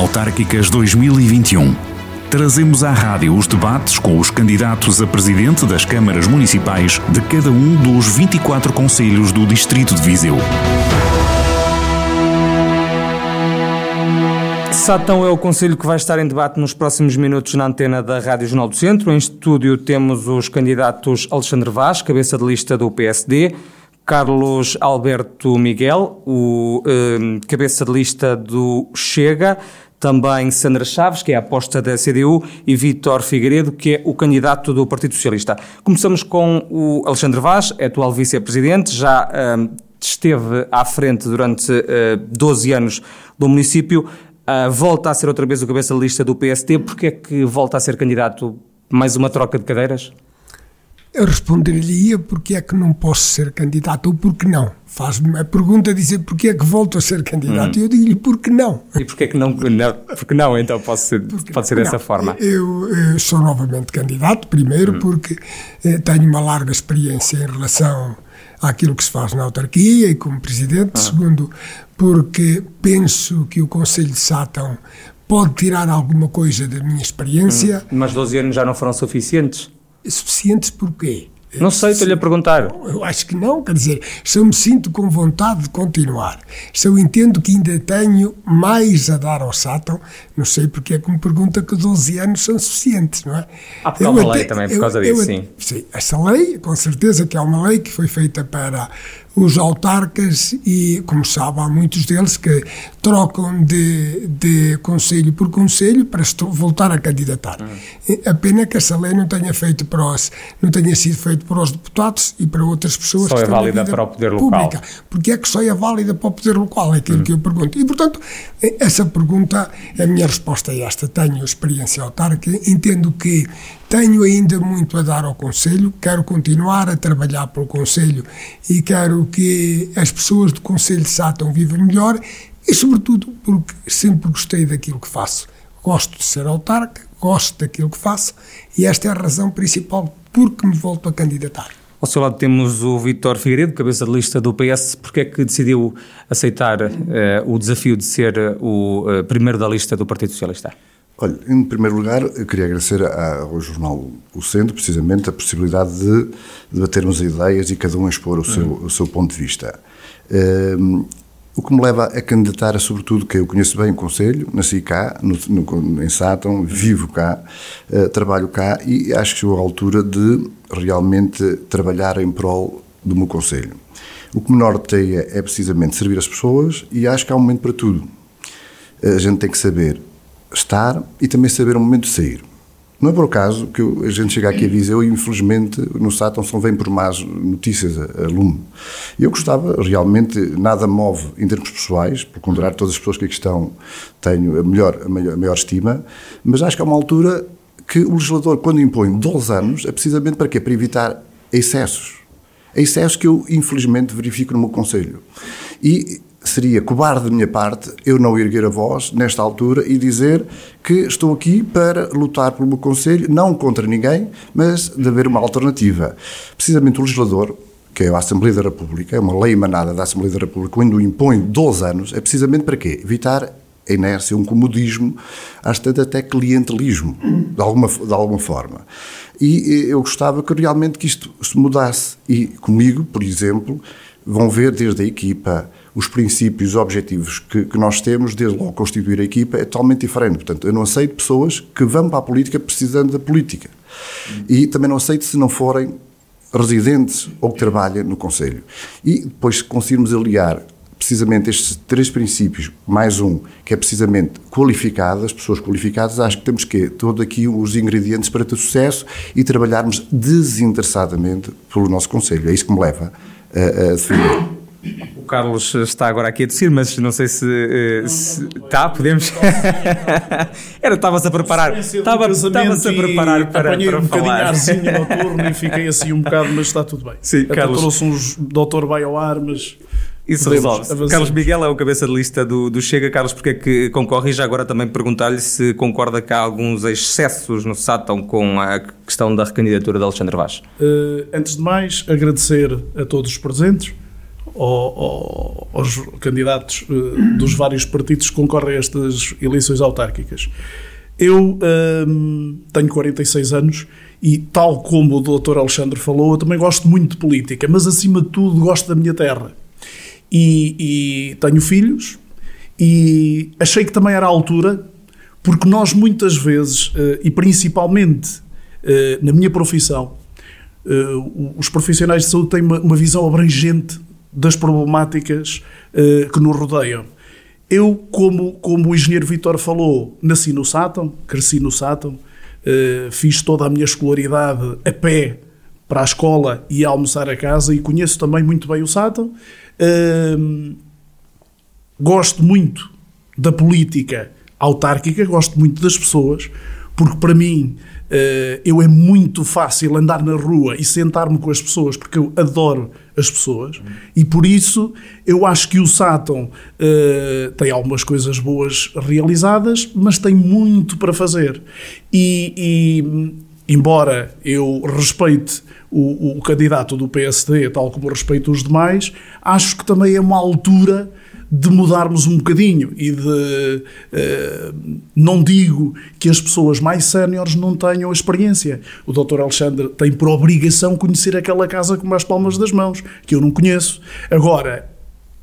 Autárquicas 2021. Trazemos à rádio os debates com os candidatos a presidente das câmaras municipais de cada um dos 24 conselhos do Distrito de Viseu. Satão é o conselho que vai estar em debate nos próximos minutos na antena da Rádio Jornal do Centro. Em estúdio temos os candidatos Alexandre Vaz, cabeça de lista do PSD, Carlos Alberto Miguel, o eh, cabeça de lista do Chega, também Sandra Chaves, que é a aposta da CDU, e Vítor Figueiredo, que é o candidato do Partido Socialista. Começamos com o Alexandre Vaz, atual vice-presidente, já eh, esteve à frente durante eh, 12 anos do município, uh, volta a ser outra vez o cabeça lista do PSD, porque é que volta a ser candidato? Mais uma troca de cadeiras? Eu responderia porque é que não posso ser candidato ou porque não. Faz-me a pergunta dizer porque é que volto a ser candidato hum. e eu digo-lhe porque não. E porque é que não? não porque não, então pode ser, pode ser dessa forma. Eu, eu, sou novamente candidato, primeiro hum. porque eh, tenho uma larga experiência em relação àquilo que se faz na autarquia e como presidente. Ah. Segundo, porque penso que o Conselho de Sátão pode tirar alguma coisa da minha experiência. Hum. Mas 12 anos já não foram suficientes? Suficientes porquê? Não sei, estou-lhe a perguntar. Eu acho que não, quer dizer, se eu me sinto com vontade de continuar, se eu entendo que ainda tenho mais a dar ao Sátão, não sei porque é que me pergunta que 12 anos são suficientes, não é? Há porque há uma lei também, por causa eu, disso, eu, sim. Sim, essa lei, com certeza que é uma lei que foi feita para os autarcas e, como sabe, há muitos deles que trocam de, de conselho por conselho para voltar a candidatar. Hum. A pena é que essa lei não tenha feito para os, não tenha sido feito para os deputados e para outras pessoas só é válida para o poder pública. local. Porque é que só é válida para o poder local? É aquilo hum. que eu pergunto. E, portanto, essa pergunta, a minha resposta é esta. Tenho experiência autárquica, entendo que tenho ainda muito a dar ao Conselho, quero continuar a trabalhar pelo Conselho e quero que as pessoas do Conselho de Sátão vivam melhor e, sobretudo, porque sempre gostei daquilo que faço. Gosto de ser autarca, gosto daquilo que faço e esta é a razão principal porque me volto a candidatar. Ao seu lado temos o Vítor Figueiredo, cabeça de lista do PS. Porquê é que decidiu aceitar uh, o desafio de ser o uh, primeiro da lista do Partido Socialista? Olha, em primeiro lugar, eu queria agradecer ao jornal O Centro, precisamente, a possibilidade de debatermos ideias e cada um expor o, seu, uhum. o seu ponto de vista. Um, o que me leva a candidatar é, sobretudo, que eu conheço bem o Conselho, nasci cá, no, no, em Sátão, vivo cá, uh, trabalho cá e acho que chegou a altura de realmente trabalhar em prol do meu Conselho. O que me norteia é precisamente servir as pessoas e acho que há um momento para tudo. A gente tem que saber estar e também saber o momento de sair. Não é por acaso que a gente chega aqui a Viseu e, infelizmente, no Sátão só vem por más notícias a, a lume. Eu gostava, realmente, nada move em termos pessoais, por contrário, todas as pessoas que aqui estão tenho a, melhor, a, maior, a maior estima, mas acho que há uma altura que o legislador, quando impõe 12 anos, é precisamente para quê? Para evitar excessos. Excessos que eu, infelizmente, verifico no meu Conselho. E seria cobarde da minha parte eu não erguer a voz nesta altura e dizer que estou aqui para lutar pelo meu Conselho, não contra ninguém, mas de haver uma alternativa. Precisamente o legislador, que é a Assembleia da República, é uma lei emanada da Assembleia da República, quando impõe 12 anos, é precisamente para quê? Evitar a inércia, um comodismo, às tanto até clientelismo, de alguma, de alguma forma. E eu gostava que realmente que isto se mudasse. E comigo, por exemplo, vão ver desde a equipa, os princípios, os objetivos que, que, nós temos, desde logo constituir a equipa, é totalmente diferente. Portanto, eu não aceito pessoas que vão para a política precisando da política. E também não aceito se não forem residentes ou que trabalhem no Conselho. E depois conseguirmos aliar precisamente estes três princípios, mais um, que é precisamente qualificado, as pessoas qualificadas, acho que temos que todo aqui os ingredientes para ter sucesso e trabalharmos desinteressadamente pelo nosso Conselho. É isso que me leva a, a. O Carlos está agora aqui a descer, mas não sei se, se está, podemos. Era, estavas a preparar. Estava, estavas a preparar para, apanhei para um falar. bocadinho arzinho noturno e fiquei assim um bocado, mas está tudo bem. Sim, Até Carlos. trouxe uns doutor vai ao ar, mas. Isso resolve. avançar. Carlos Miguel é o cabeça de lista do, do Chega. Carlos, porque é que concorre? E já agora também perguntar-lhe se concorda que há alguns excessos no Sátão com a questão da recandidatura de Alexandre Vaz. Uh, antes de mais, agradecer a todos os presentes, ao, aos candidatos uh, dos vários partidos que concorrem a estas eleições autárquicas. Eu um, tenho 46 anos e, tal como o Dr. Alexandre falou, eu também gosto muito de política, mas acima de tudo gosto da minha terra. E, e tenho filhos e achei que também era a altura, porque nós muitas vezes, uh, e principalmente uh, na minha profissão, uh, os profissionais de saúde têm uma, uma visão abrangente das problemáticas que nos rodeiam. Eu, como, como o engenheiro Vitor falou, nasci no Sátão, cresci no Sátão, fiz toda a minha escolaridade a pé para a escola e a almoçar a casa e conheço também muito bem o Sátão. gosto muito da política autárquica, gosto muito das pessoas, porque para mim eu é muito fácil andar na rua e sentar-me com as pessoas, porque eu adoro as pessoas, uhum. e por isso eu acho que o Sátão uh, tem algumas coisas boas realizadas, mas tem muito para fazer. E, e embora eu respeite o, o candidato do PSD, tal como respeito os demais, acho que também é uma altura de mudarmos um bocadinho e de. Uh, não digo que as pessoas mais séniores não tenham experiência. O Dr. Alexandre tem por obrigação conhecer aquela casa com as palmas das mãos, que eu não conheço. Agora,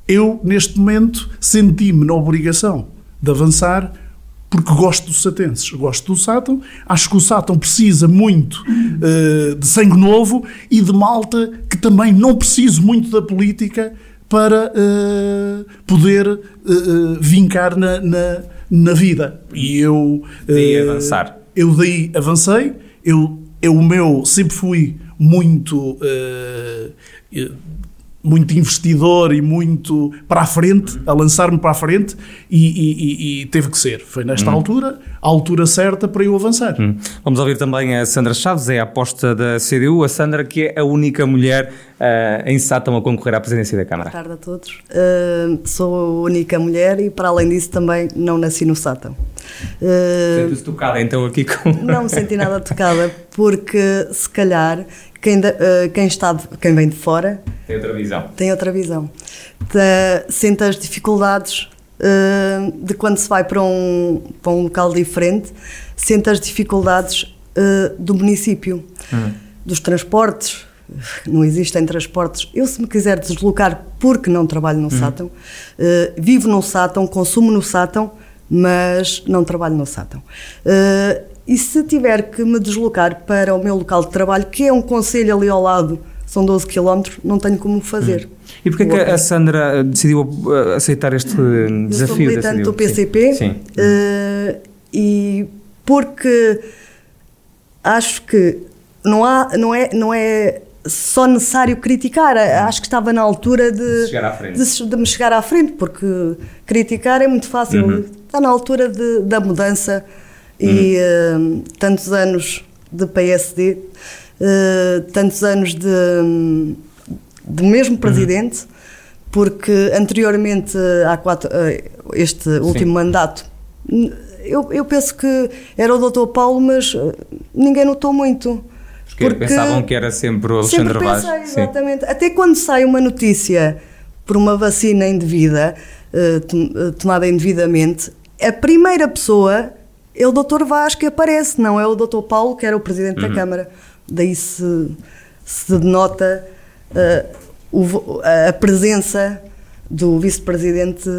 eu, neste momento, senti-me na obrigação de avançar porque gosto dos satenses, gosto do Sátão, acho que o Sátão precisa muito uh, de sangue novo e de malta que também não precisa muito da política para uh, poder uh, vincar na, na, na, vida. E eu. daí avançar. Eu daí avancei. Eu, eu o meu sempre fui muito muito investidor e muito para a frente, a lançar-me para a frente, e, e, e, teve que ser. Foi nesta hum. altura, a altura certa para eu avançar. Hum. Vamos ouvir também a Sandra Chaves, é a aposta da CDU, a Sandra que é a única mulher uh, em Sátão a concorrer à presidência da Câmara. Boa tarde a todos. Uh, sou a única mulher e, para além disso, também não nasci no Sátão. Uh, Sente-se tocada então aqui com... Não me senti nada tocada, porque se calhar quem, de, uh, quem, está quem vem de fora tem outra visão. Tem outra visão. sente as dificuldades uh, de quando se vai para um, para um local diferente, sente as dificuldades do município, uhum. dos transportes. Não existem transportes. Eu, se me quiser deslocar porque não trabalho no uhum. Sátão, vivo no Sátão, consumo no Sátão, mas não trabalho no Sátão. E se tiver que me deslocar para o meu local de trabalho, que é um conselho ali ao lado, são 12 km, não tenho como fazer. Hum. E porquê que a Sandra decidiu uh, aceitar este desafio? Eu sou militante do PCP Sim. Uh, e porque acho que não, há, não, é, não é só necessário criticar, acho que estava na altura de, de, de, me chegar à frente, porque criticar é muito fácil, uhum. está na altura de, da mudança e uh, tantos anos de PSD, uh, eh, tantos anos de, de mesmo uhum. presidente, uhum. porque anteriormente a quatro, uh, este último Sim. mandato, eu, eu penso que era o Dr. Paulo, mas ninguém notou muito. Porque, porque pensavam que era sempre o Alexandre Vaz. Exatamente. Sim. Até quando sai uma notícia por uma vacina indevida, tomada indevidamente, a primeira pessoa é o Dr. Vaz que aparece, não é o Dr. Paulo, que era o presidente uhum. da Câmara. Daí se, se denota uh, o, a presença do vice-presidente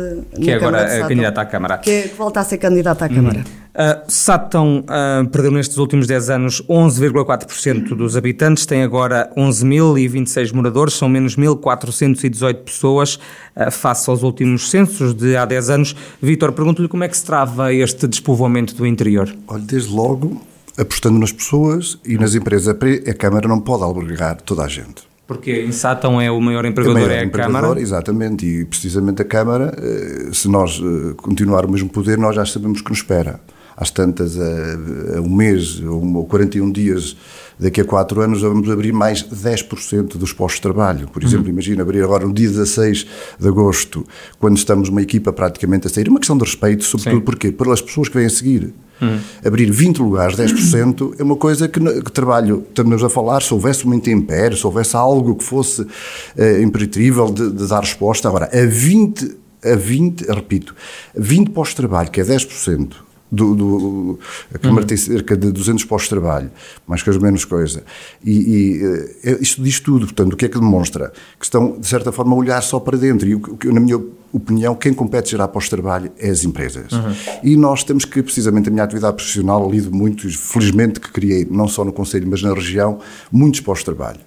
que agora é candidato à Câmara que, é, que volta a ser candidato à uhum. Uh, Sátão uh, perdeu nestes últimos 10 anos 11,4% dos habitantes tem agora 11.026 moradores são menos 1.418 pessoas uh, face aos últimos censos de há 10 anos Vítor, pergunto-lhe como é que se trava este despovoamento do interior? Olha, desde logo apostando nas pessoas e nas empresas a Câmara não pode albergar toda a gente porque em Sátão é o maior empregador, é, é a empregador, Câmara? Exatamente, e precisamente a Câmara, eh, se nós eh, continuarmos o mesmo poder, nós já sabemos que nos espera. Às tantas, a, a um mês ou 41 dias daqui a quatro anos vamos abrir mais 10% dos postos de trabalho. Por exemplo, uhum. imagina abrir agora no dia 16 de agosto, quando estamos uma equipa praticamente a sair. Uma questão de respeito, sobretudo Sim. porque pelas pessoas que vêm a seguir. Uhum. Abrir 20 lugares, 10%, é uma coisa que, que, trabalho, estamos a falar, se houvesse uma intempérie, se houvesse algo que fosse uh, de, de, dar resposta. Agora, a 20, a 20, repito, 20 pós-trabalho, que é 10%, do, do, a Câmara uhum. tem cerca de 200 postos de trabalho, mais coisa menos coisa. E, e uh, isto diz tudo, portanto, o que é que demonstra? Que estão, de certa forma, a olhar só para dentro. E, o, que, na minha opinião, quem compete gerar postos de trabalho é as empresas. Uhum. E nós temos que, precisamente, a minha atividade profissional, lido muito, felizmente que criei, não só no Conselho, mas na região, muitos postos de trabalho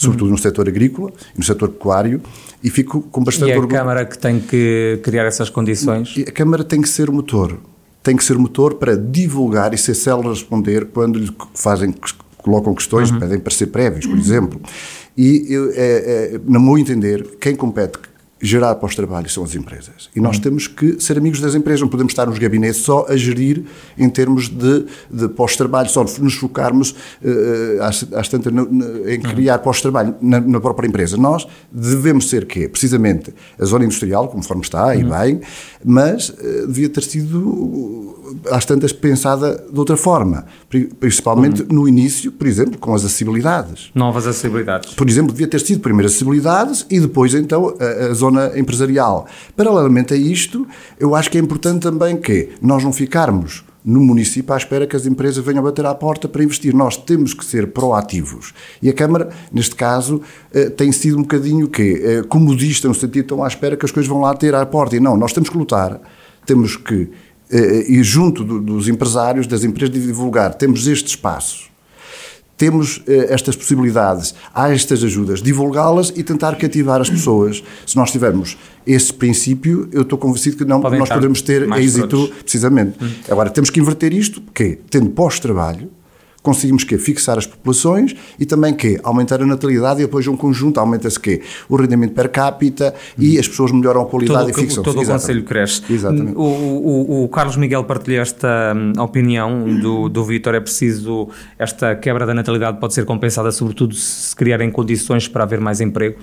sobretudo uhum. no setor agrícola e no setor pecuário, e fico com bastante orgulho. E é a Câmara que tem que criar essas condições? A Câmara tem que ser o motor tem que ser motor para divulgar e ser célebre a responder quando lhe fazem, colocam questões, uhum. pedem para ser prévios, por exemplo. E, é, é, no meu entender, quem compete gerar pós-trabalho são as empresas. E nós uhum. temos que ser amigos das empresas, não podemos estar nos gabinetes só a gerir em termos de, de pós-trabalho, só nos focarmos uh, às, às tantas em criar uhum. pós-trabalho na, na, própria empresa. Nós devemos ser quê? Precisamente a zona industrial, conforme está, uhum. e bem, mas uh, devia ter sido às tantas pensada de outra forma, principalmente uhum. no início, por exemplo, com as acessibilidades. Novas acessibilidades. Por exemplo, devia ter sido primeiro acessibilidades e depois então a, a zona empresarial. Paralelamente a isto, eu acho que é importante também que nós não ficarmos no município à espera que as empresas venham bater à porta para investir. Nós temos que ser proativos. E a Câmara, neste caso, eh, tem sido um bocadinho que eh, comodista, no sentido tão à espera que as coisas vão lá ter à porta. E não, nós temos que lutar, temos que eh, e junto dos empresários, das empresas, de divulgar. Temos este espaço, temos eh, estas possibilidades, há estas ajudas, divulgá-las e tentar cativar as pessoas. Se nós tivermos esse princípio, eu estou convencido que não Podem nós podemos ter êxito, precisamente. Hum. Agora, temos que inverter isto, porque tendo pós-trabalho, conseguimos que fixar as populações e também que aumentar a natalidade e depois um conjunto aumenta-se que o rendimento per capita e as pessoas melhoram a qualidade todo, e fixam todo o Conselho cresce. Exatamente. O, o, o, Carlos Miguel partilha esta hum, opinião do, do Vítor, é preciso esta quebra da natalidade pode ser compensada sobretudo se criarem condições para haver mais emprego?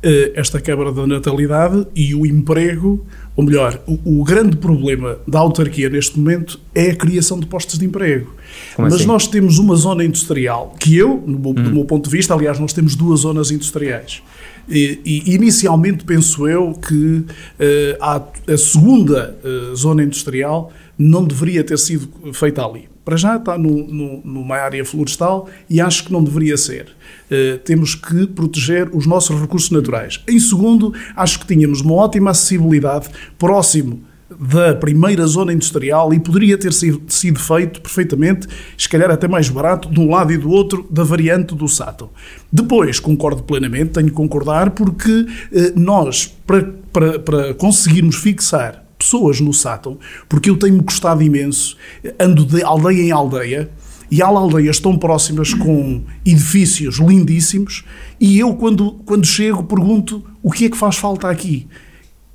Eh, esta quebra da natalidade e o emprego, ou melhor, o, o, grande problema da autarquia neste momento é a criação de postos de emprego. Como Mas assim? nós temos uma zona industrial, que eu, hum. do meu ponto de vista, aliás, nós temos duas zonas industriais. E, e inicialmente penso eu que uh, a, a, segunda uh, zona industrial não deveria ter sido feita ali. Para já está no, no, numa área florestal e acho que não deveria ser. Uh, temos que proteger os nossos recursos naturais. Em segundo, acho que tínhamos uma ótima acessibilidade próximo da primeira zona industrial e poderia ter sido, feito perfeitamente, se calhar até mais barato, de um lado e do outro, da variante do Sato. Depois, concordo plenamente, tenho que concordar, porque eh, nós, para, para, para conseguirmos fixar pessoas no Sátão, porque eu tenho-me gostado imenso, ando de aldeia em aldeia, e há aldeias tão próximas com edifícios lindíssimos, e eu, quando, quando chego, pergunto o que é que faz falta aqui.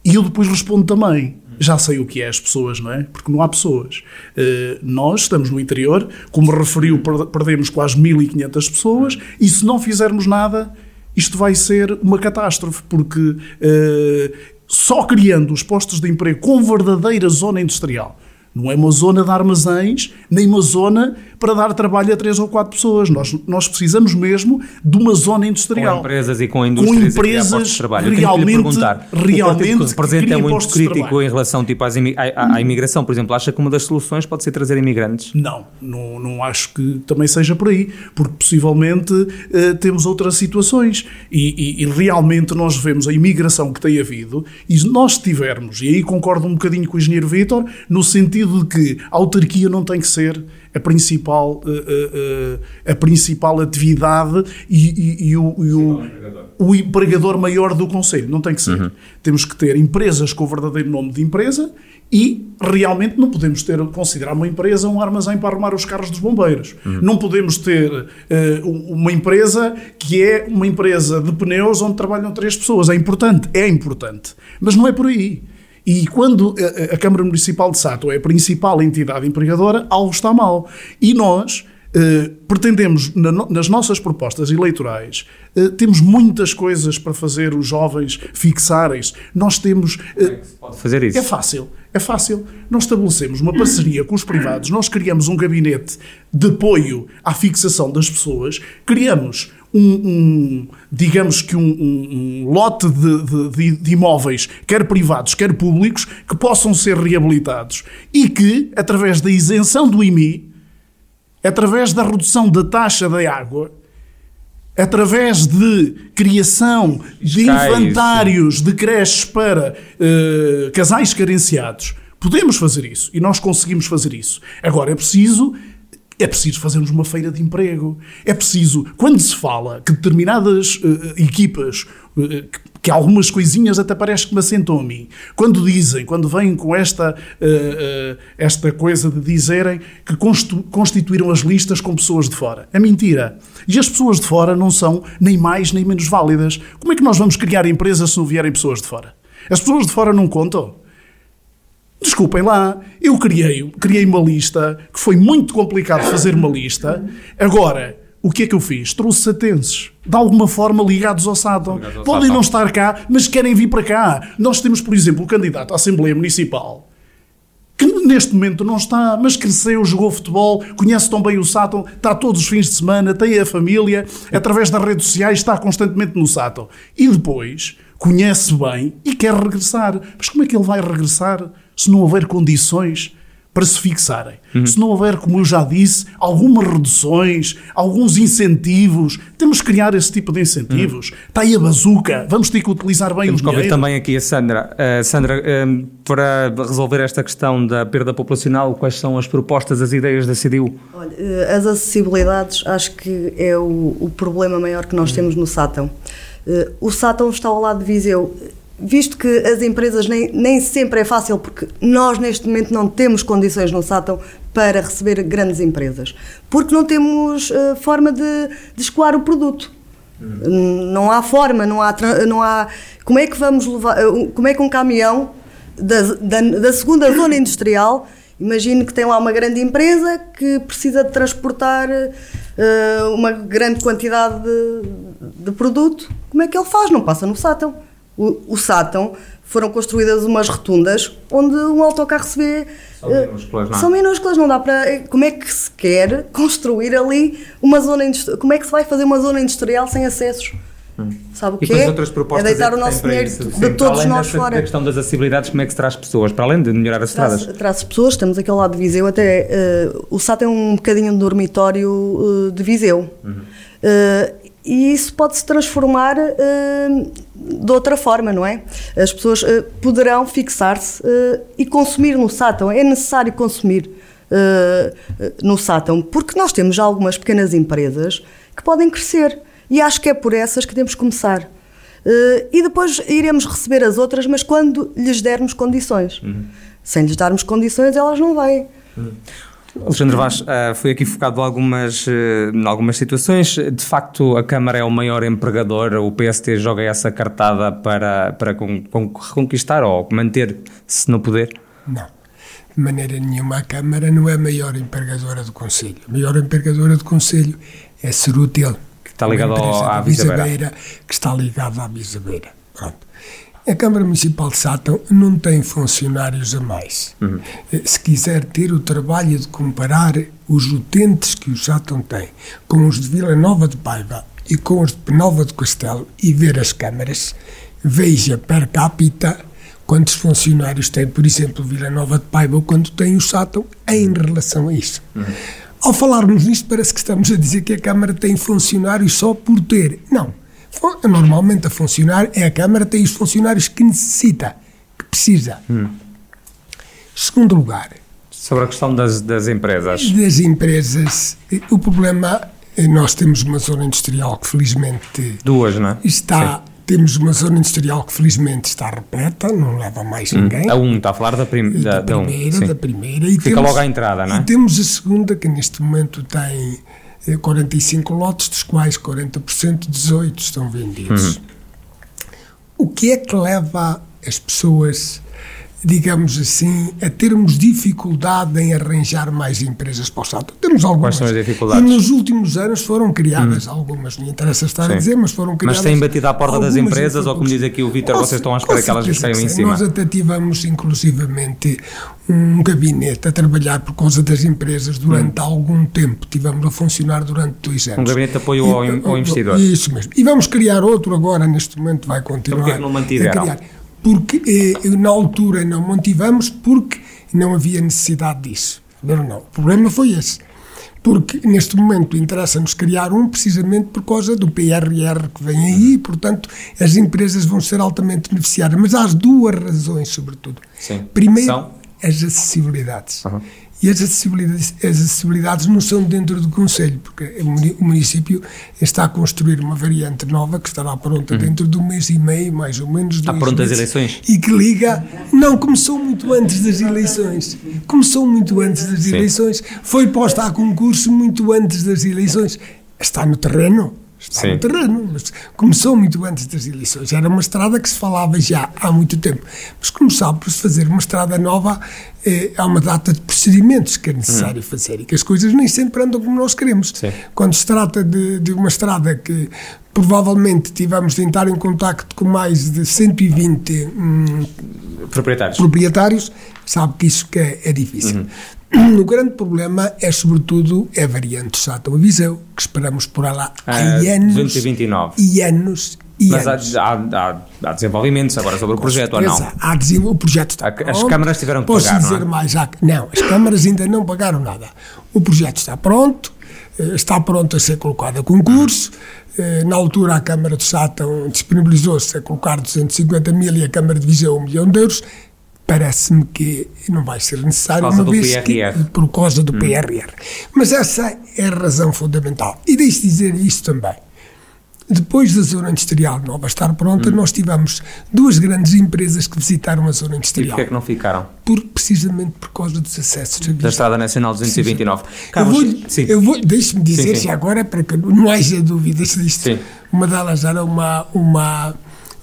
E eu depois respondo também. Já sei o que é as pessoas, não é? Porque não há pessoas. Uh, nós estamos no interior, como referiu, perdemos quase 1500 pessoas, e se não fizermos nada, isto vai ser uma catástrofe, porque uh, só criando os postos de emprego com verdadeira zona industrial. Não é uma zona de armazéns, nem uma zona para dar trabalho a três ou quatro pessoas. Nós, nós precisamos mesmo de uma zona industrial. Com empresas e com indústrias com empresas de trabalho. realmente, Eu perguntar, realmente o que representa é muito crítico em relação tipo, às à, à, imigração, por exemplo. Acha que uma das soluções pode ser trazer imigrantes? Não, não, não acho que também seja por aí, porque possivelmente uh, temos outras situações e, e, e, realmente nós vemos a imigração que tem havido e nós tivermos, e aí concordo um bocadinho com o engenheiro Vitor, no sentido de que a autarquia não tem que ser a principal, uh, uh, a principal atividade e, e, e, o, e o, o, empregador maior do Conselho. Não tem que ser. Uhum. Temos que ter empresas com o verdadeiro nome de empresa e realmente não podemos ter, considerar uma empresa um armazém para arrumar os carros dos bombeiros. Uhum. Não podemos ter uh, uma empresa que é uma empresa de pneus onde trabalham três pessoas. É importante, é importante. Mas não é por aí. E quando a, a Câmara Municipal de Sato é a principal entidade empregadora, algo está mal. E nós Uh, pretendemos, na, nas nossas propostas eleitorais, uh, temos muitas coisas para fazer os jovens fixarem-se. Nós temos. Uh, é pode fazer isso? É fácil. É fácil. Nós estabelecemos uma parceria com os privados, nós criamos um gabinete de apoio à fixação das pessoas, criamos um, um digamos que um, um, um lote de, de, de, imóveis, quer privados, quer públicos, que possam ser reabilitados e que, através da isenção do IMI, através da redução da taxa da água, através de criação de infantários de creches para uh, casais carenciados, podemos fazer isso e nós conseguimos fazer isso. Agora é preciso é preciso fazermos uma feira de emprego. É preciso, quando se fala que determinadas uh, equipas, uh, que algumas coisinhas até parece que me assentam a mim, quando dizem, quando vêm com esta, uh, esta coisa de dizerem que constituíram as listas com pessoas de fora. É mentira. E as pessoas de fora não são nem mais nem menos válidas. Como é que nós vamos criar empresas se não vierem pessoas de fora? As pessoas de fora não contam? Desculpem lá, eu criei, criei uma lista que foi muito complicado fazer uma lista. Agora, o que é que eu fiz? Trouxe satenses, de alguma forma ligados ao SATO. Podem não estar cá, mas querem vir para cá. Nós temos, por exemplo, o candidato à Assembleia Municipal, que neste momento não está, mas cresceu, jogou futebol, conhece tão bem o Sato, está todos os fins de semana, tem a família, através das redes sociais está constantemente no Sato. E depois conhece bem e quer regressar. Mas como é que ele vai regressar? Se não houver condições para se fixarem. Uhum. Se não houver, como eu já disse, algumas reduções, alguns incentivos, temos que criar esse tipo de incentivos. Uhum. Está aí a bazuca, vamos ter que utilizar bem temos o dinheiro. Temos que ouvir também aqui a Sandra. Uh, Sandra, uh, para resolver esta questão da perda populacional, quais são as propostas, as ideias da CDU? Olha, uh, as acessibilidades acho que é o, o problema maior que nós uhum. temos no Sátão. o Sátão está ao lado de Viseu visto que as empresas nem, nem sempre é fácil, porque nós neste momento não temos condições no Sátão para receber grandes empresas, porque não temos uh, forma de, de escoar o produto. Hum. Não há forma, não há, não há. Como é que vamos levar. Eh, como é que um caminhão da, da, da segunda zona industrial, imagine que tem lá uma grande empresa que precisa de transportar uh, uma grande quantidade de, de produto, como é que ele faz? Não passa no Sátão o, o Sátão, foram construídas umas rotundas onde um autocarro se vê. São uh, minúsculas, não é? São minúsculas, não dá para. Como é que se quer construir ali uma zona industrial? Como é que se vai fazer uma zona industrial sem acessos? Hum. Sabe o que é? outras propostas é deitar o nosso dinheiro isso, de sim, todos nós dessa, fora. A questão das acessibilidades, como é que se traz pessoas? Para além de melhorar as traz, estradas? Traz pessoas, estamos aquele lado de Viseu, até uh, o SAT é um bocadinho de dormitório uh, de Viseu. Uhum. Uh, e isso pode se transformar uh, de outra forma, não é? As pessoas uh, poderão fixar-se uh, e consumir no Sátão. É necessário consumir no Sátão, porque nós temos já algumas pequenas empresas que podem crescer e acho que é por essas que temos que começar. e depois iremos receber as outras, mas quando lhes dermos condições. Uhum. Sem lhes darmos condições, elas não vêm. Uhum. Alexandre Vaz, uh, foi aqui focado em algumas, uh, em algumas situações. De facto, a Câmara é o maior empregador, o PST joga essa cartada para, para con, con, reconquistar ou manter-se no poder? Não, de maneira nenhuma. A Câmara não é a maior empregadora do Conselho. A maior empregadora do Conselho é Cerutil. Que está ligado à Visabeira. Que está ligado à Visabeira. Pronto. A Câmara Municipal de Sátão não tem funcionários a mais. Uhum. Se quiser ter o trabalho de comparar os utentes que o Sátão tem com os de Vila Nova de Paiva e com os de Penalva de Castelo e ver as câmaras, veja per capita quantos funcionários tem, por exemplo, Vila Nova de Paiva ou quando tem o Sátão em relação a isso. Uhum. Ao falarmos nisto, parece que estamos a dizer que a Câmara tem funcionários só por ter. Não Normalmente a funcionar é a Câmara tem os funcionários que necessita, que precisa. Hum. Segundo lugar. Sobre a questão das, das empresas. Das empresas, o problema, nós temos uma zona industrial que felizmente. Duas, não é? Está. Sim. Temos uma zona industrial que felizmente está repleta, não leva mais hum. ninguém. A 1, um, está a falar da, prim da, da, primeira, um, da primeira. E Fica temos, logo à entrada, não é? E temos a segunda, que neste momento tem 45 lotes, dos quais 40%, 18 estão vendidos. Uhum. O que é que leva as pessoas digamos assim, a termos dificuldade em arranjar mais empresas para o Estado. Temos algumas. Quais são as dificuldades? E nos últimos anos foram criadas hum. algumas, não interessa estar Sim. a dizer, mas foram criadas. Mas têm batido à porta das empresas, ou como diz aqui o Vítor, vocês estão à espera que elas caiam em cima? Nós até tivemos, inclusivamente, um gabinete a trabalhar por causa das empresas durante hum. algum tempo. Tivemos a funcionar durante dois anos. Um gabinete de apoio ao, ao investidor. Isso mesmo. E vamos criar outro agora, neste momento vai continuar. Então, porquê que não mantiveram? Porque eh, na altura não mantivemos porque não havia necessidade disso. Não, não. O problema foi esse. Porque neste momento interessa-nos criar um precisamente por causa do PRR que vem aí, portanto as empresas vão ser altamente beneficiadas. Mas há duas razões, sobretudo. Sim. Primeiro, São? as acessibilidades. Uhum. E as acessibilidades, as acessibilidades não são dentro do Conselho, porque o município está a construir uma variante nova que estará pronta uhum. dentro de um mês e meio, mais ou menos. Está pronta as eleições? E que liga. Não, começou muito antes das eleições. Começou muito antes das Sim. eleições. Foi posta a concurso muito antes das eleições. Está no terreno está Sim. no terreno, mas começou muito antes das eleições. Era uma estrada que se falava já há muito tempo. Mas começou por se fazer uma estrada nova, eh, há uma data de procedimentos que é necessário hum. fazer e que as coisas nem sempre andam como nós queremos. Sim. Quando se trata de, de uma estrada que provavelmente tivemos de entrar em contacto com mais de 120 hum, proprietários. proprietários, sabe que isso que é, é difícil. Uhum. O grande problema é, sobretudo, é a variante Sátão Viseu, que esperamos por lá há ah, anos 229. e anos e Mas anos. Há, há, há, desenvolvimentos agora sobre o projeto, ou não? Há o projeto está pronto. As câmaras tiveram que Posso pagar, dizer não é? mais, há, não, as câmaras ainda não pagaram nada. O projeto está pronto, eh, está pronto a ser colocado a concurso. Eh, na altura, a Câmara de Sátão disponibilizou-se a colocar 250 mil e a Câmara de Viseu 1 milhão de euros parece-me que não vai ser necessário, uma vez que, por causa do hum. PRR. Mas essa é a razão fundamental. E deixe dizer isto também. Depois da zona industrial nova estar pronta, hum. nós tivemos duas grandes empresas que visitaram a zona industrial. E porquê é que não ficaram? Por, precisamente por causa dos acessos. Da Estrada Nacional 229. Carlos, eu vou, sim. eu vou deixe-me dizer sim, sim. agora, para que não haja dúvidas disto. Sim. Uma delas era uma, uma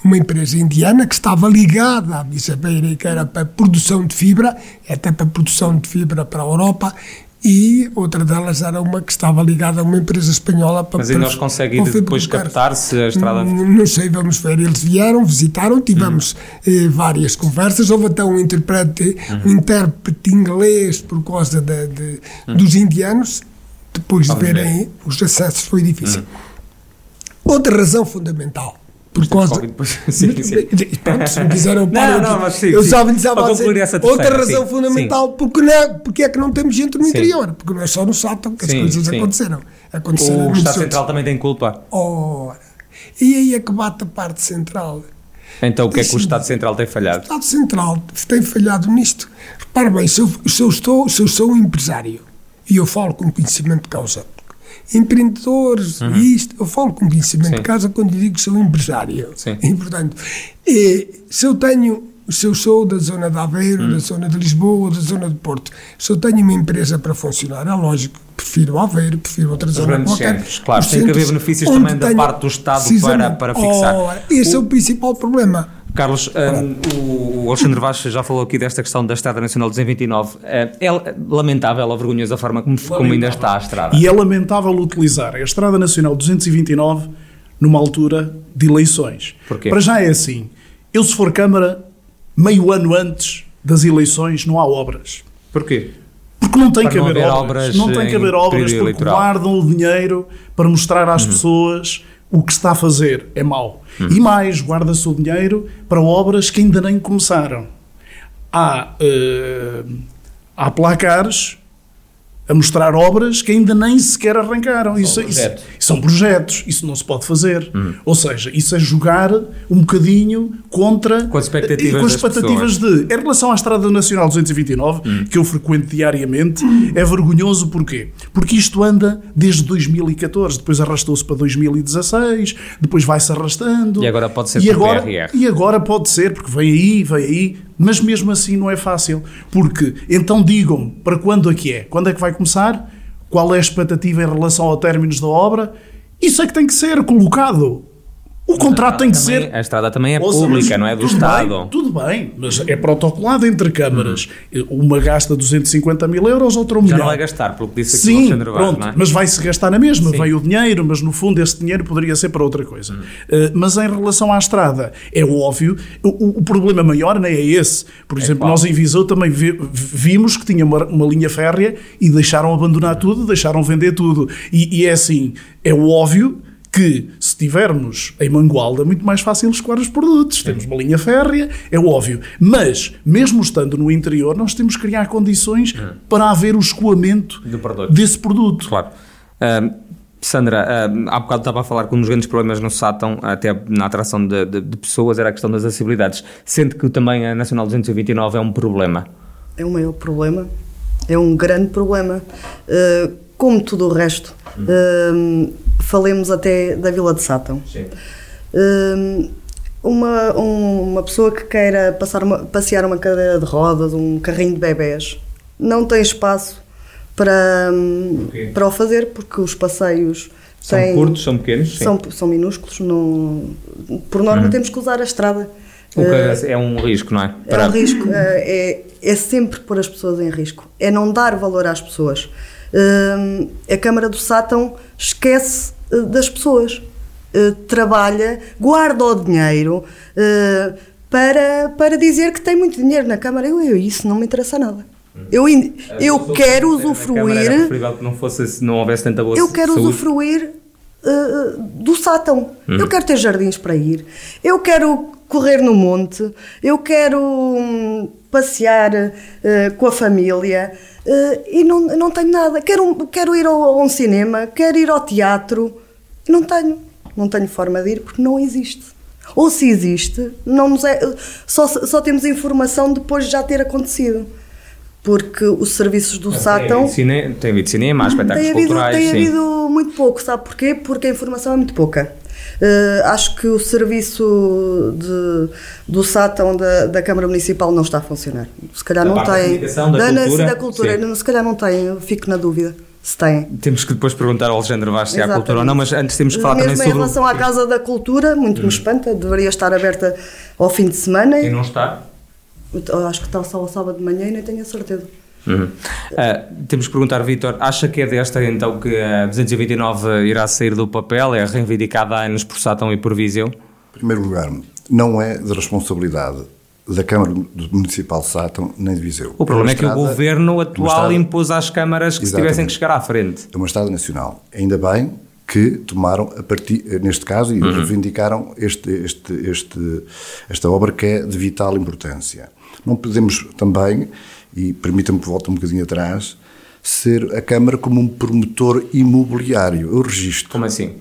uma empresa indiana que estava ligada à Bisabeira e que era para produção de fibra, até para produção de fibra para a Europa, e outra delas era uma que estava ligada a uma empresa espanhola para. Mas ainda eles conseguem depois captar-se a estrada? Não, sei, vamos ver. Eles vieram, visitaram, tivemos hum. eh, várias conversas. Houve até um intérprete, hum. um intérprete inglês por causa de, de hum. dos indianos. Depois de verem os acessos, foi difícil. Hum. Outra razão fundamental por causa. sim, sim. Pronto, se me quiserem, eu paro. Não, não, mas sim, eu só lhes a dizer outra razão sim, fundamental, sim. Porque, não é, porque é que não temos gente no interior, porque não é só no Sátão que as coisas aconteceram. aconteceram. O Estado Central também tem culpa. Ora, e aí é que bate a parte central. Então o que é que o Estado Central tem falhado? O Estado Central tem falhado nisto. Repare bem, se eu, se eu, estou, se eu sou um empresário e eu falo com conhecimento de causa, empreendedores, uhum. isto. Eu falo com conhecimento Sim. de casa quando digo que sou empresário. Sim. E, portanto, e, se eu tenho, se eu sou da zona de Aveiro, uhum. da zona de Lisboa ou da zona de Porto, se eu tenho uma empresa para funcionar, é lógico prefiro Aveiro, prefiro outra Os zona qualquer. Centros, claro, tem que haver benefícios também da parte do Estado para, para fixar. Oh, esse o... é o principal problema. Carlos, um, o Alexandre Vaz já falou aqui desta questão da Estrada Nacional 229. É, é lamentável ou vergonhosa a forma como, como, ainda está a estrada. E é lamentável utilizar a Estrada Nacional 229 numa altura de eleições. Porquê? Para já é assim. Eu, se for Câmara, meio ano antes das eleições, não há obras. Porquê? Porque não tem para que haver, haver obras. obras. Não tem que haver obras porque eleitoral. guardam o dinheiro para mostrar às uhum. pessoas o que está a fazer é mau. Uhum. E mais, guarda-se o dinheiro para obras que ainda nem começaram. Há, uh, há placares a mostrar obras que ainda nem sequer arrancaram. São, isso, projetos. Isso, são projetos, isso não se pode fazer. Hum. Ou seja, isso é jogar um bocadinho contra com as expectativas, com as expectativas de. Em relação à Estrada Nacional 229, hum. que eu frequento diariamente, hum. é vergonhoso porquê? Porque isto anda desde 2014, depois arrastou-se para 2016, depois vai-se arrastando. E agora pode ser e agora, PRR. E agora pode ser, porque vem aí, vem aí, mas mesmo assim não é fácil. Porque, então digam-me, para quando é que é? Quando é que vai começar? Qual é a expectativa em relação aos términos da obra? Isso é que tem que ser colocado. O contrato tem que também, ser. A estrada também é Ouça, pública, não é do Estado. Bem, tudo bem, mas é protocolado entre câmaras. Uma gasta 250 mil euros, outra um Já milhão. não vai gastar, pelo que disse aqui o Sim, Alexandre Vaz, pronto, é? mas vai-se gastar na mesma, Sim. veio o dinheiro, mas no fundo esse dinheiro poderia ser para outra coisa. Hum. Uh, mas em relação à estrada, é óbvio, o, o problema maior não é esse. Por exemplo, qual? nós em Viseu também vi- vimos que tinha uma, uma linha férrea e deixaram abandonar tudo, deixaram vender tudo. E, e é assim, é óbvio que se tivermos em Mangualda é muito mais fácil escoar os produtos. Temos uma linha férrea, é óbvio. Mas, mesmo estando no interior, nós temos que criar condições para haver o escoamento produto. desse produto. Claro. Ahm, Sandra, ahm, há bocado estava a falar que um dos grandes problemas no SATão, até na atração de, de- de pessoas, era a questão das acessibilidades. Sente que também a Nacional 229 é um problema. É o maior problema, é um grande problema. Uh, como tudo o resto, uh, falemos até da Vila de Sátão. Sim. Uh, uma, um- uma pessoa que queira passar uma- passear uma cadeira de rodas, um carrinho de bebés, não tem espaço para, hum, para o fazer, porque os passeios São têm- curtos, são pequenos? Sim. são, são minúsculos. Não, por norma, temos que usar a estrada. O Uh, que é um risco, não é? é um risco, é, é, é sempre pôr as pessoas em risco, é não dar valor às pessoas. Hum, a Câmara do Sátão esquece eh, das pessoas, Eh, trabalha, guarda o dinheiro eh, para, para dizer que tem muito dinheiro na Câmara. Eu, eu isso não me interessa nada. Eu, in- eu quero usufruir. que não, fosse, se não houvesse tanta boa Eu quero saúde. usufruir uh, do sátão. Uhum. Eu quero ter jardins para ir. Eu quero correr no monte. Eu quero hum, passear uh, com a família. uh, e não, não tenho nada. Quero, quero ir ao, a um cinema. Quero ir ao teatro. Não tenho. Não tenho forma de ir porque não existe. Ou se existe, não nos é, só, só temos informação depois de já ter acontecido. Porque os serviços do Tem havido cine- Tem havido cinema, há espetáculos Tem havido, culturais. tem sim. havido muito pouco, sabe porquê? Porque a informação é muito pouca. Eh, acho que o serviço de, do SATão da, da Câmara Municipal não está a funcionar. Se calhar Da não da tem. comunicação, da na- cultura, da cultura, sim. se calhar não tem, eu fico na dúvida se tem. Temos que depois perguntar ao Alexandre Vaz se há cultura ou não, mas antes temos que falar Mesmo também em sobre. Hum. relação à Casa da Cultura, muito me espanta, deveria estar aberta ao fim de semana. E não está? Acho que está só ao sábado de manhã e nem tenho a certeza. Uhum. Ah, temos que perguntar, Vítor, acha que é desta então que a 229 irá sair do papel? É reivindicada há anos por Sátão e por Viseu? Em primeiro lugar, não é de responsabilidade da Câmara Municipal de Sátão nem de Viseu. O problema é, uma que o governo uma atual estrada- impôs às câmaras que se tivessem que chegar à frente. É uma estrada nacional. Ainda bem que tomaram, a partir, neste caso, e reivindicaram este, este, este, esta obra que é de vital importância. Não podemos também, e permita-me que volte um bocadinho atrás, ser a Câmara como um promotor imobiliário. Eu registro. Como assim?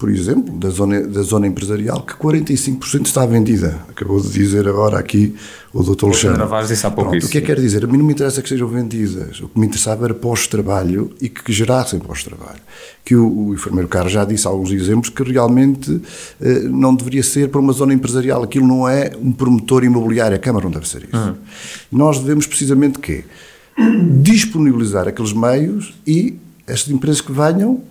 Por exemplo, da zona, da zona empresarial, que 45% está vendida. Acabou de dizer agora aqui o Dr. Alexandre. Navares disse há pouco Pronto, isso, O que é que quer dizer? A mim não me interessa que sejam vendidas. O que me interessava era pós-trabalho e que gerassem pós-trabalho. Que o, o enfermeiro Carlos já disse alguns exemplos que realmente eh, não deveria ser para uma zona empresarial. Aquilo não é um promotor imobiliário. A Câmara não deve ser isso. Hum. Nós devemos precisamente quê? Disponibilizar aqueles meios e estas empresas que venham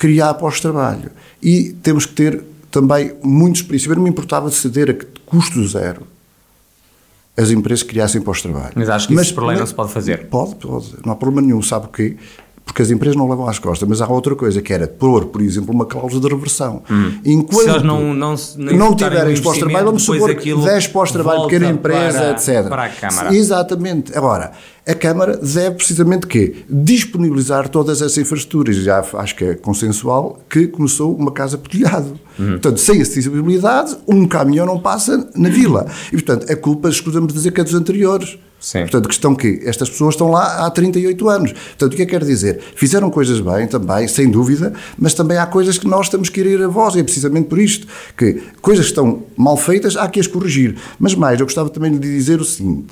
criar pós-trabalho. E temos que ter também muitos princípios. Eu não me importava de ceder a custo zero as empresas que criassem pós-trabalho. Mas acho que isso por lei não se pode fazer. Pode, pode. Não há problema nenhum. Sabe porquê? Porque as empresas não levam às costas. Mas há outra coisa, que era pôr, por exemplo, uma cláusula de reversão. Enquanto Hum. Se eles não- não se- não tiverem os pós-trabalho, vamos supor depois aquilo 10 pós-trabalho, pequena empresa, etc. para a Câmara. Exatamente. Agora, a Câmara deve precisamente quê? Disponibilizar todas essas infraestruturas. Já acho que é consensual que começou uma casa por telhado. Uhum. Portanto, sem acessibilidade, um caminhão não passa na vila. E, portanto, a culpa, escusamos dizer que é dos anteriores. Sim. Portanto, questão que estas pessoas estão lá há 38 anos. Portanto, o que é que quer dizer? Fizeram coisas bem também, sem dúvida, mas também há coisas que nós temos que ir a voz, e é precisamente por isto, que coisas que estão mal feitas há que as corrigir. Mas mais, eu gostava também de dizer o seguinte,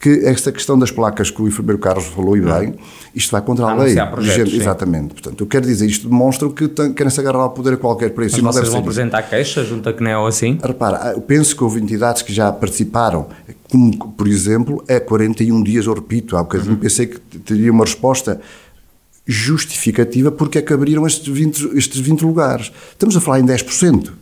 que esta questão das placas que o enfermeiro Carlos falou e bem, isto vai contra a lei. Projetos. Exatamente. Portanto, eu quero dizer, isto demonstra que tem- querem se agarrar ao poder a qualquer preço. Mas vocês vão apresentar queixa junto a CNEO assim? Repara, eu penso que houve entidades que já participaram, como, por exemplo, é 41 dias, eu repito, há bocadinho pensei que teria uma resposta justificativa porque é que abriram estes 20, estes 20 lugares. Estamos a falar em 10%.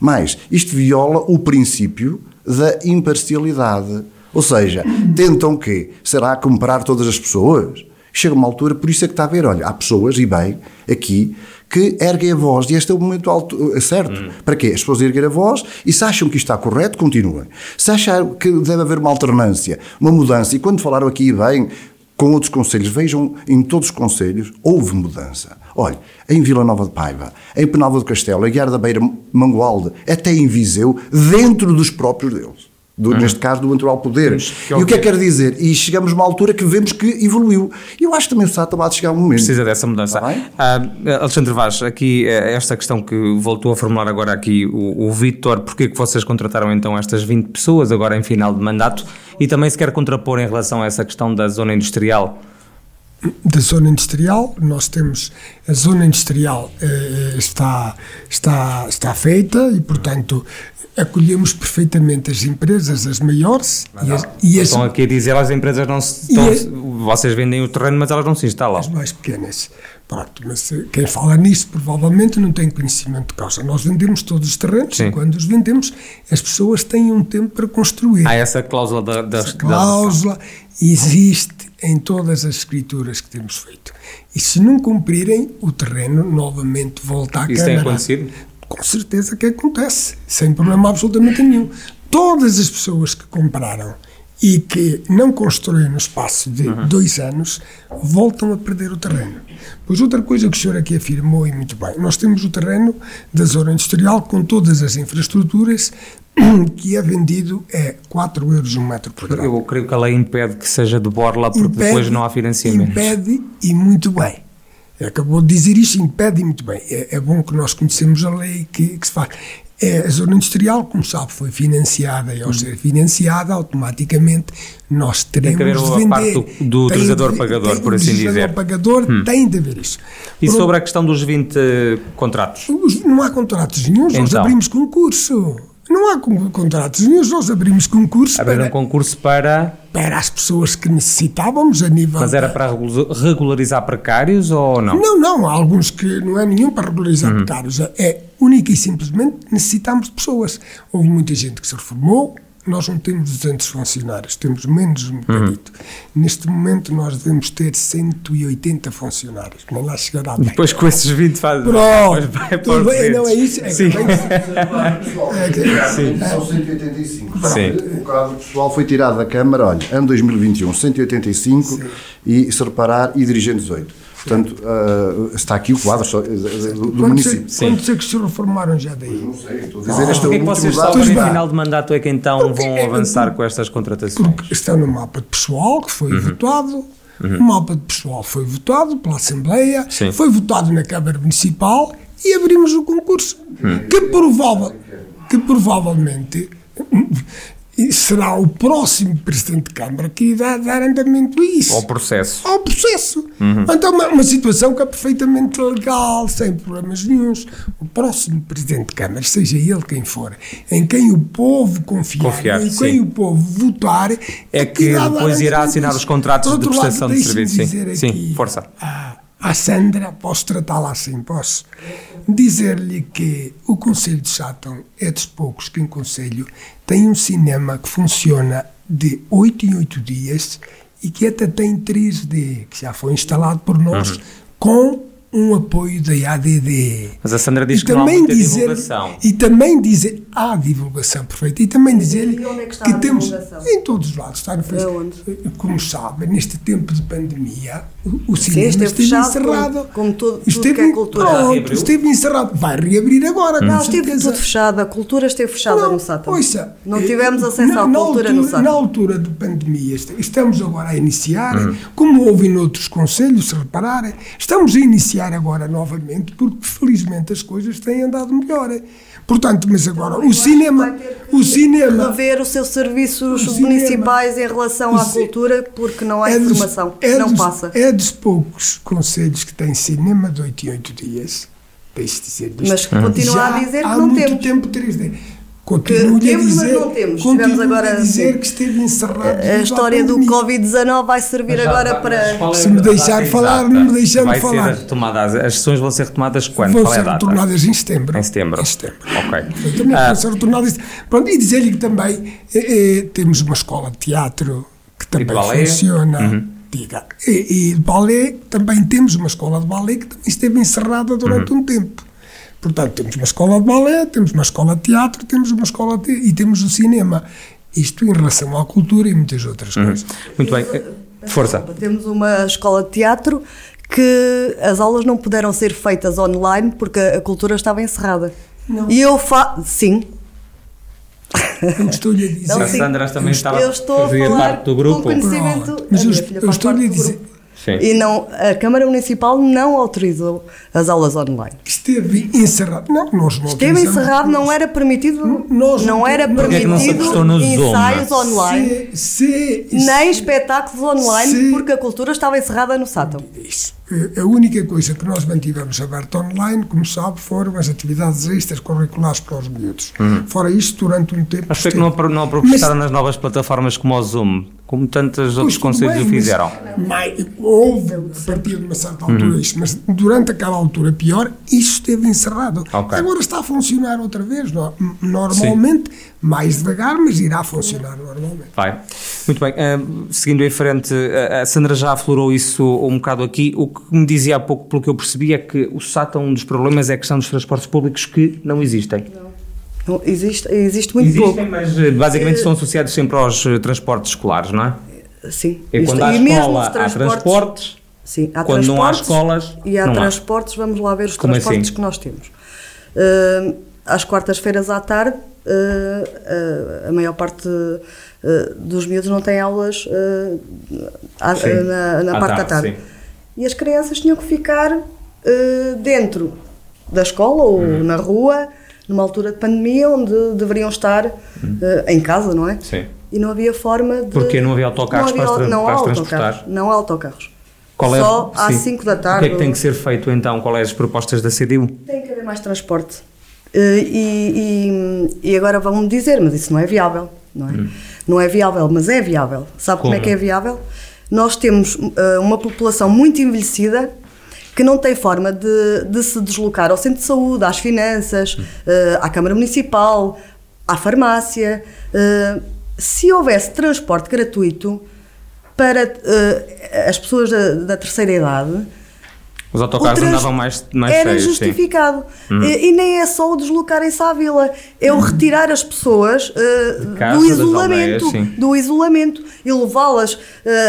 Mas isto viola o princípio da imparcialidade. Ou seja, tentam que será comprar todas as pessoas? Chega uma altura, por isso é que está a ver, olha, há pessoas, e bem, aqui, que erguem a voz, e este é o momento alto, certo. Hum. Para quê? As pessoas erguem a voz e se acham que isto está correto, continuem. Se acham que deve haver uma alternância, uma mudança, e quando falaram aqui, e bem, com outros conselhos, vejam, em todos os conselhos houve mudança. Olha, em Vila Nova de Paiva, em Penalva do Castelo, em Guiar da Beira, Mangualde, até em Viseu, dentro dos próprios deles do, uhum. neste caso do natural poder. e o que é que quer dizer? E chegamos a uma altura que vemos que evoluiu. E eu acho que também o Estado está a chegar um momento. Precisa dessa mudança. Uh, Alexandre Vaz, aqui eh, esta questão que voltou a formular agora aqui o, o Vítor, porquê que vocês contrataram então estas 20 pessoas agora em final de mandato e também se quer contrapor em relação a essa questão da zona industrial? da zona industrial. Nós temos a zona industrial eh, está, está, está feita e, portanto, acolhemos perfeitamente as empresas, as maiores. e as, e as, estão aqui a dizer as empresas não se. Estão, vocês vendem o terreno, mas elas não se instalam. As mais pequenas. Pronto, mas eh, quem fala nisso provavelmente não tem conhecimento de causa. Nós vendemos todos os terrenos Sim. e quando os vendemos, as pessoas têm um tempo para construir. Há essa cláusula da. da essa cláusula da... existe em todas as escrituras que temos feito. E se não cumprirem, o terreno novamente volta à Isso Câmara. tem acontecido? Com certeza que acontece, sem problema absolutamente nenhum. Todas as pessoas que compraram e que não constroem no espaço de uhum. dois anos voltam a perder o terreno. Pois outra coisa que o senhor aqui afirmou e muito bem, nós temos o terreno da zona industrial com todas as infraestruturas que é vendido a 4 euros um metro quadrado. Eu creio que a lei impede que seja de borla porque impede, depois não há financiamento. Impede e muito bem. Acabou de dizer isto, impede muito bem. É, é, bom que nós conhecemos a lei que, que se faz. É, a zona industrial, como sabe, foi financiada e ao hum. ser financiada, automaticamente nós teremos tem que haver de vender. parte do, do utilizador-pagador, por assim dizer. O utilizador-pagador hum. tem de haver isso. E por sobre a questão dos 20 contratos? Não há contratos nenhum, então. nós abrimos concurso. Não há contratos nenhum, nós abrimos concurso. Abriram para, um concurso para. Para as pessoas que necessitávamos a nível. Mas era para regularizar precários ou não? Não, não. Há alguns que não é nenhum para regularizar uhum. precários. É única e simplesmente necessitamos de pessoas. Houve muita gente que se reformou, nós não temos 200 funcionários, temos menos um bocadito. Uhum. Neste momento nós devemos ter 180 funcionários, nem lá chegará bem. Depois com esses 20 faz... Pronto, vai tudo bem, não é isso? É Sim. Que, é, Sim. São 185. Sim. O quadro pessoal foi tirado da Câmara, olha, ano 2021, 185 Sim. e se reparar, e dirigentes 8. Portanto, uh, está aqui o quadro só, uh, do, do município. Sim. Quantos é que se reformaram já daí? Não sei, estou a dizer, ah, este é o que vocês sabem no final de mandato é que então porque, vão é avançar com estas contratações? Porque estão no mapa de pessoal que foi uhum. votado, uhum. o mapa de pessoal foi votado pela Assembleia, Sim. foi votado na Câmara Municipal e abrimos o concurso. Uhum. Que, provável, que provavelmente será o próximo Presidente de Câmara que irá dar andamento a isso. Ao processo. Ao processo. Uhum. Então, uma, uma, situação que é perfeitamente legal, sem problemas nenhums. O próximo Presidente de Câmara, seja ele quem for, em quem o povo confiar, confiar em quem o povo votar, é que, que depois irá assinar os contratos de prestação lado, de serviço. Sim, sim, força. Ah, à Sandra, posso tratá-la assim, posso dizer-lhe que o Conselho de Sátão é dos poucos que em Conselho tem um cinema que funciona de 8 em 8 dias e que até tem 3D, que já foi instalado por nós, uhum. com um apoio da ADD. Mas a Sandra diz e que não há muita dizer, divulgação. E também dizer, há divulgação perfeita, e também dizer-lhe é que, que temos, em todos os lados, está no Facebook. Como sabe, neste tempo de pandemia, o, cinema esteve, esteve encerrado. Como, como tudo, esteve, que é cultura. Pronto, esteve encerrado. Vai reabrir agora, Não, esteve tudo fechado, a cultura esteve fechada não, no Sátão. Ouça, não tivemos acesso à cultura altura, no Sátão. Na altura de pandemia, estamos agora a iniciar, hum. como houve noutros conselhos, se repararem, estamos a iniciar agora novamente porque felizmente as coisas têm andado melhor. Portanto, mas agora o cinema, o cinema rever os seus serviços os municipais cinema, em relação à cultura porque não há é informação, dos, é não dos, passa. É dos poucos conselhos que têm cinema de 8 em 8 dias. Deixe dizer Mas continua a dizer que há não muito temos. tempo 3D. Continuo-lhe a temos, mas dizer, não temos. continuo Tivemos agora, a dizer sim. que esteve encerrado. A história do pandemia. Covid-19 vai servir agora para. Se me deixar falar, não me deixando vai falar. Ser retomada, as, sessões vão ser retomadas quando? Vão Qual é a ser data? retornadas em setembro. Em setembro. Em setembro. Ok. Também Ah, vão ser retornadas. Pronto, e dizer-lhe que também eh, eh, temos uma escola de teatro que também balé? funciona. Uhum. Diga. E, e de balé, também temos uma escola de balé que também esteve encerrada durante Uhum. um tempo. Portanto, temos uma escola de balé, temos uma escola de teatro, temos uma escola de, e temos o cinema. Isto em relação à cultura e muitas outras Uhum. coisas. muito bem. Força. Temos uma escola de teatro que as aulas não puderam ser feitas online porque a cultura estava encerrada. E eu fa sim, Eu estou-lhe a dizer. Não, A. Sandra também estava eu estou a fazia falar parte do grupo. com conhecimento. Mas a eu, eu estou-lhe a dizer. Sim. E não, a Câmara Municipal não autorizou as aulas online. esteve encerrado. Não, nós não Esteve encerrado, não era permitido, Nós não não era é não se permitido Zoom? ensaios online, Se, se, nem espetáculos online, Se- porque a cultura estava encerrada no sátão. Isso. Eh, A única coisa que nós mantivemos aberta online, como sabe, foram as atividades extras curriculares para os miúdos. Fora isto, durante um tempo. Mas foi que esteve- não, não aproveitaram nas novas plataformas como o Zoom, como tantos outros conselhos bem, o fizeram. mas houve, a partir de uma certa altura, isto, mas durante aquela altura pior, isso esteve encerrado. Ok. Agora está a funcionar outra vez, no- normalmente, mais devagar, mas irá funcionar normalmente. Vai. Muito bem. ah, seguindo em frente, a Sandra já aflorou isso um bocado aqui. O que me dizia há pouco, pelo que eu percebi, é que o SATA, um dos problemas é a questão dos transportes públicos que não existem. Não, existe, existe muito Existem, pouco. mas ah, basicamente estão associados sempre aos ah, transportes escolares, não é? Sim. E Isto- quando há e mesmo escola, os há transportes. Sim, há Quando não há transportes escolas, e há não há. transportes, vamos lá ver os Como transportes assim? que nós temos. Uh, às quartas-feiras à tarde, uh, uh, a maior parte uh, dos miúdos não tem aulas à- Sim, na, na parte da tarde, tarde. sim. E as crianças tinham que ficar dentro da escola ou Uhum. na rua, numa altura de pandemia, onde deveriam estar uh, em casa, não é? Uhum. Sim. E não havia forma de. Porque não havia autocarros para as tra- não para autocarros. Não há autocarros. Qual é- Só às sim. 5 da O tarde. que é que tem que ser feito então? Quais as propostas da CDU? Tem que haver mais transporte. Eh, E, e, e agora vão-me dizer, mas isso não é viável. Não é, não é viável, mas é viável. Sabe como, é Como? que é viável? Nós temos eh, uma população muito envelhecida que não tem forma de, de se deslocar ao centro de saúde, às finanças, eh, à Câmara Municipal, à farmácia. Eh, se houvesse transporte gratuito para eh, as pessoas da, da terceira idade, Os autocarros trans- andavam mais, mais era cheios, justificado. Uhum. E, e nem é só o deslocarem-se à vila, é o retirar as pessoas uh, casa, do isolamento, aldeias, do isolamento e levá-las uh,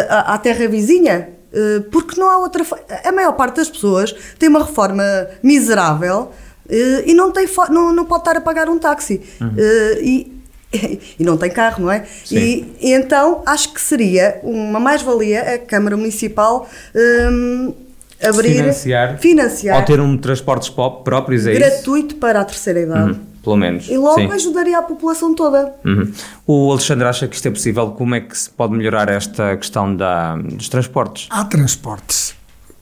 à, à terra vizinha. uh, porque não há outra. A maior parte das pessoas tem uma reforma miserável e não, tem não, não pode estar a pagar um táxi. Uh, e, e não tem carro, não é? Uhum. E, e então acho que seria uma mais-valia a Câmara Municipal um, abrir. Financiar, financiar Ou ter um transportes pop próprios, é isso? gratuito para a terceira idade. Uhum, pelo menos. E logo sim. ajudaria a população toda. Uhum. O Alexandre acha que isto é possível? Como é que se pode melhorar esta questão da, dos transportes Há transportes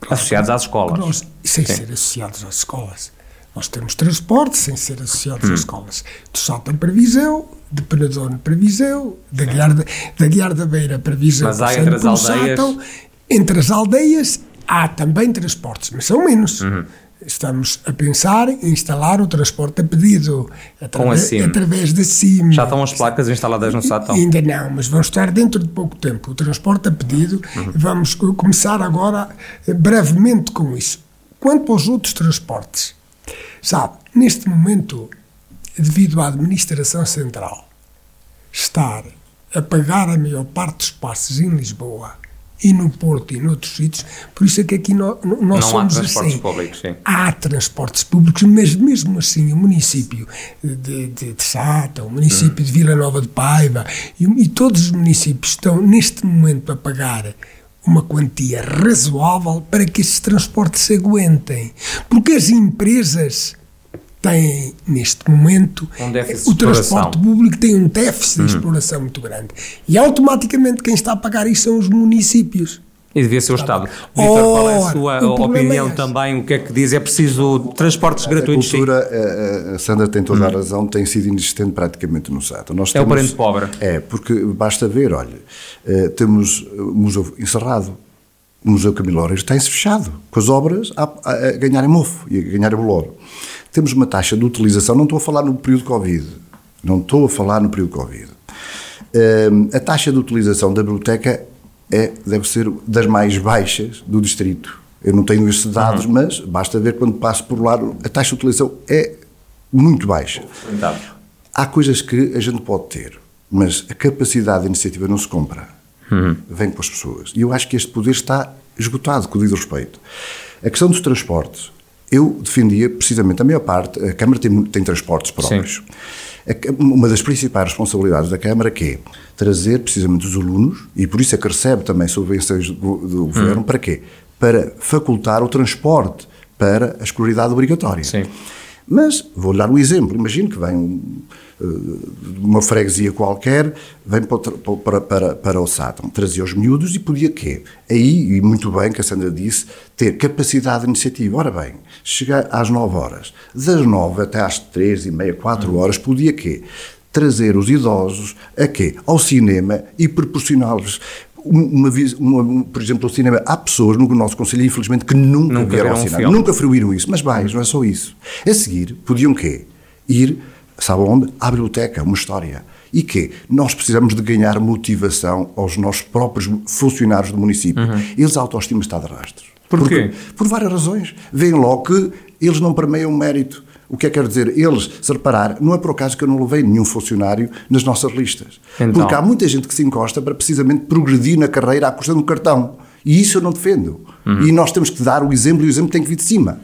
associados às escolas? nós, sem Sim. ser associados às escolas. Nós temos transportes sem ser associados Hum. às escolas. Do Saltam para Viseu, de Penadono para Viseu, da Guiar da, da, Guiar da Beira para Viseu. Mas há entre as aldeias? Sátão. Entre as aldeias há também transportes, mas são menos. Uhum. Estamos a pensar em instalar o transporte a pedido através, através da SIM. Já estão as placas instaladas no Satão? Ainda não, mas vão estar dentro de pouco tempo. O transporte a pedido, Uhum. vamos co- começar agora eh, brevemente com isso. Quanto aos outros transportes, sabe, neste momento, devido à administração central estar a pagar a maior parte dos passos em Lisboa e no Porto e noutros sítios, por isso é que aqui nós, nós Não há somos transportes assim. públicos, sim. Há transportes públicos, mas mesmo assim o município de, de, de Sata, o município de Vila Nova de Paiva e, e todos os municípios estão neste momento a pagar uma quantia razoável para que esses transportes se aguentem. Porque as empresas têm, neste momento, Um déficit o. Uhum. transporte público tem um déficit de exploração muito grande. E automaticamente quem está a pagar isso são os municípios. E devia ser o Estado. Vitor, qual é a sua opinião é também? O que é que diz? É preciso transportes gratuitos? A cultura, a, a Sandra tem toda a hum. razão, tem sido inexistente praticamente no Estado. Nós é temos, o parente pobre. É, porque basta ver, olha, eh, temos o museu encerrado, o Museu Camilo Loureiro tem-se fechado, com as obras a, a, a ganharem mofo e a ganharem bolor. Temos uma taxa de utilização, não estou a falar no período Covid, não estou a falar no período Covid. Um, a taxa de utilização da biblioteca é, deve ser das mais baixas do distrito. Eu não tenho esses dados, uhum. mas basta ver quando passo por lá, a taxa de utilização é muito baixa. Então. Há coisas que a gente pode ter, mas a capacidade de iniciativa não se compra. Uhum. Vem com as pessoas. E eu acho que este poder está esgotado, com o devido respeito. A questão dos transportes, eu defendia precisamente a maior parte, a Câmara tem, tem transportes próprios. Sim uma das principais responsabilidades da Câmara que é trazer precisamente os alunos, e por isso é que recebe também subvenções do, do Governo, hum. para quê? Para facultar o transporte para a escolaridade obrigatória. Sim. Mas, vou dar um exemplo, imagino que vem um, uma freguesia qualquer, vem para, para, para, para o Sátão, trazia os miúdos e podia quê? Aí, e muito bem que a Sandra disse, ter capacidade de iniciativa. Ora bem, chegar às 9 horas, das 9 até às 3 e meia, 4 horas, podia quê? Trazer os idosos a quê? Ao cinema e proporcioná-los uma, uma, por exemplo, o cinema, há pessoas no nosso Conselho, infelizmente, que nunca, nunca vieram ao cinema, nunca fruíram isso, mas mais, não é só isso. A seguir, podiam quê? Ir Sabe onde? À biblioteca, uma história. E que nós precisamos de ganhar motivação aos nossos próprios funcionários do município. Uhum. Eles a autoestima está de rastros. Porquê? Porque, por várias razões. Vêem logo que eles não permeiam mérito. O que é que quer dizer? Eles, se reparar, não é por acaso que eu não levei nenhum funcionário nas nossas listas. Então. Porque há muita gente que se encosta para precisamente progredir na carreira à custa de um cartão. E isso eu não defendo. Uhum. E nós temos que dar o exemplo e o exemplo tem que vir de cima.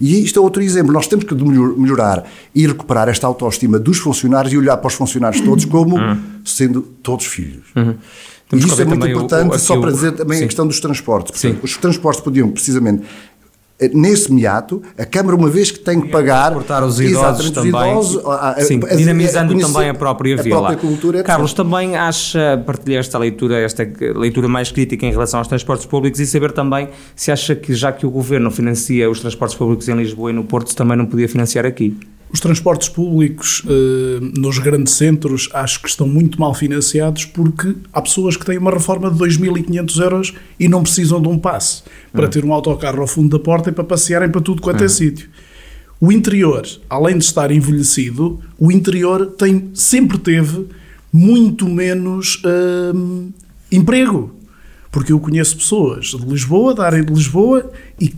E isto é outro exemplo. Nós temos que melhorar e recuperar esta autoestima dos funcionários e olhar para os funcionários todos como uhum. sendo todos filhos. Uhum. E isso é muito importante, o, só para dizer também sim. a questão dos transportes. Portanto, os transportes podiam precisamente nesse meato, a Câmara, uma vez que tem que pagar. Portar os idosos também. Idosos, sim, a, a, dinamizando a também a própria vila. Própria cultura, Carlos, também acha, partilhar esta leitura, esta leitura mais crítica em relação aos transportes públicos e saber também se acha que, já que o governo financia os transportes públicos em Lisboa e no Porto, também não podia financiar aqui. Os transportes públicos eh, nos grandes centros acho que estão muito mal financiados porque há pessoas que têm uma reforma de 2.500 euros e não precisam de um passe para hum. ter um autocarro ao fundo da porta e para passearem para tudo quanto é hum. sítio. O interior, além de estar envelhecido, o interior tem, sempre teve muito menos hum, emprego. Porque eu conheço pessoas de Lisboa, da área de Lisboa, e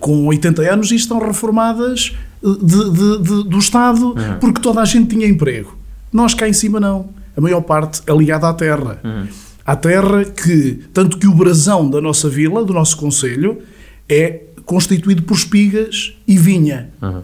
com 80 anos e estão reformadas de, de, de, do Estado uhum. porque toda a gente tinha emprego. Nós cá em cima não. A maior parte é ligada à terra. Uhum. À terra que, tanto que o brasão da nossa vila, do nosso conselho, é constituído por espigas e vinha. Uhum.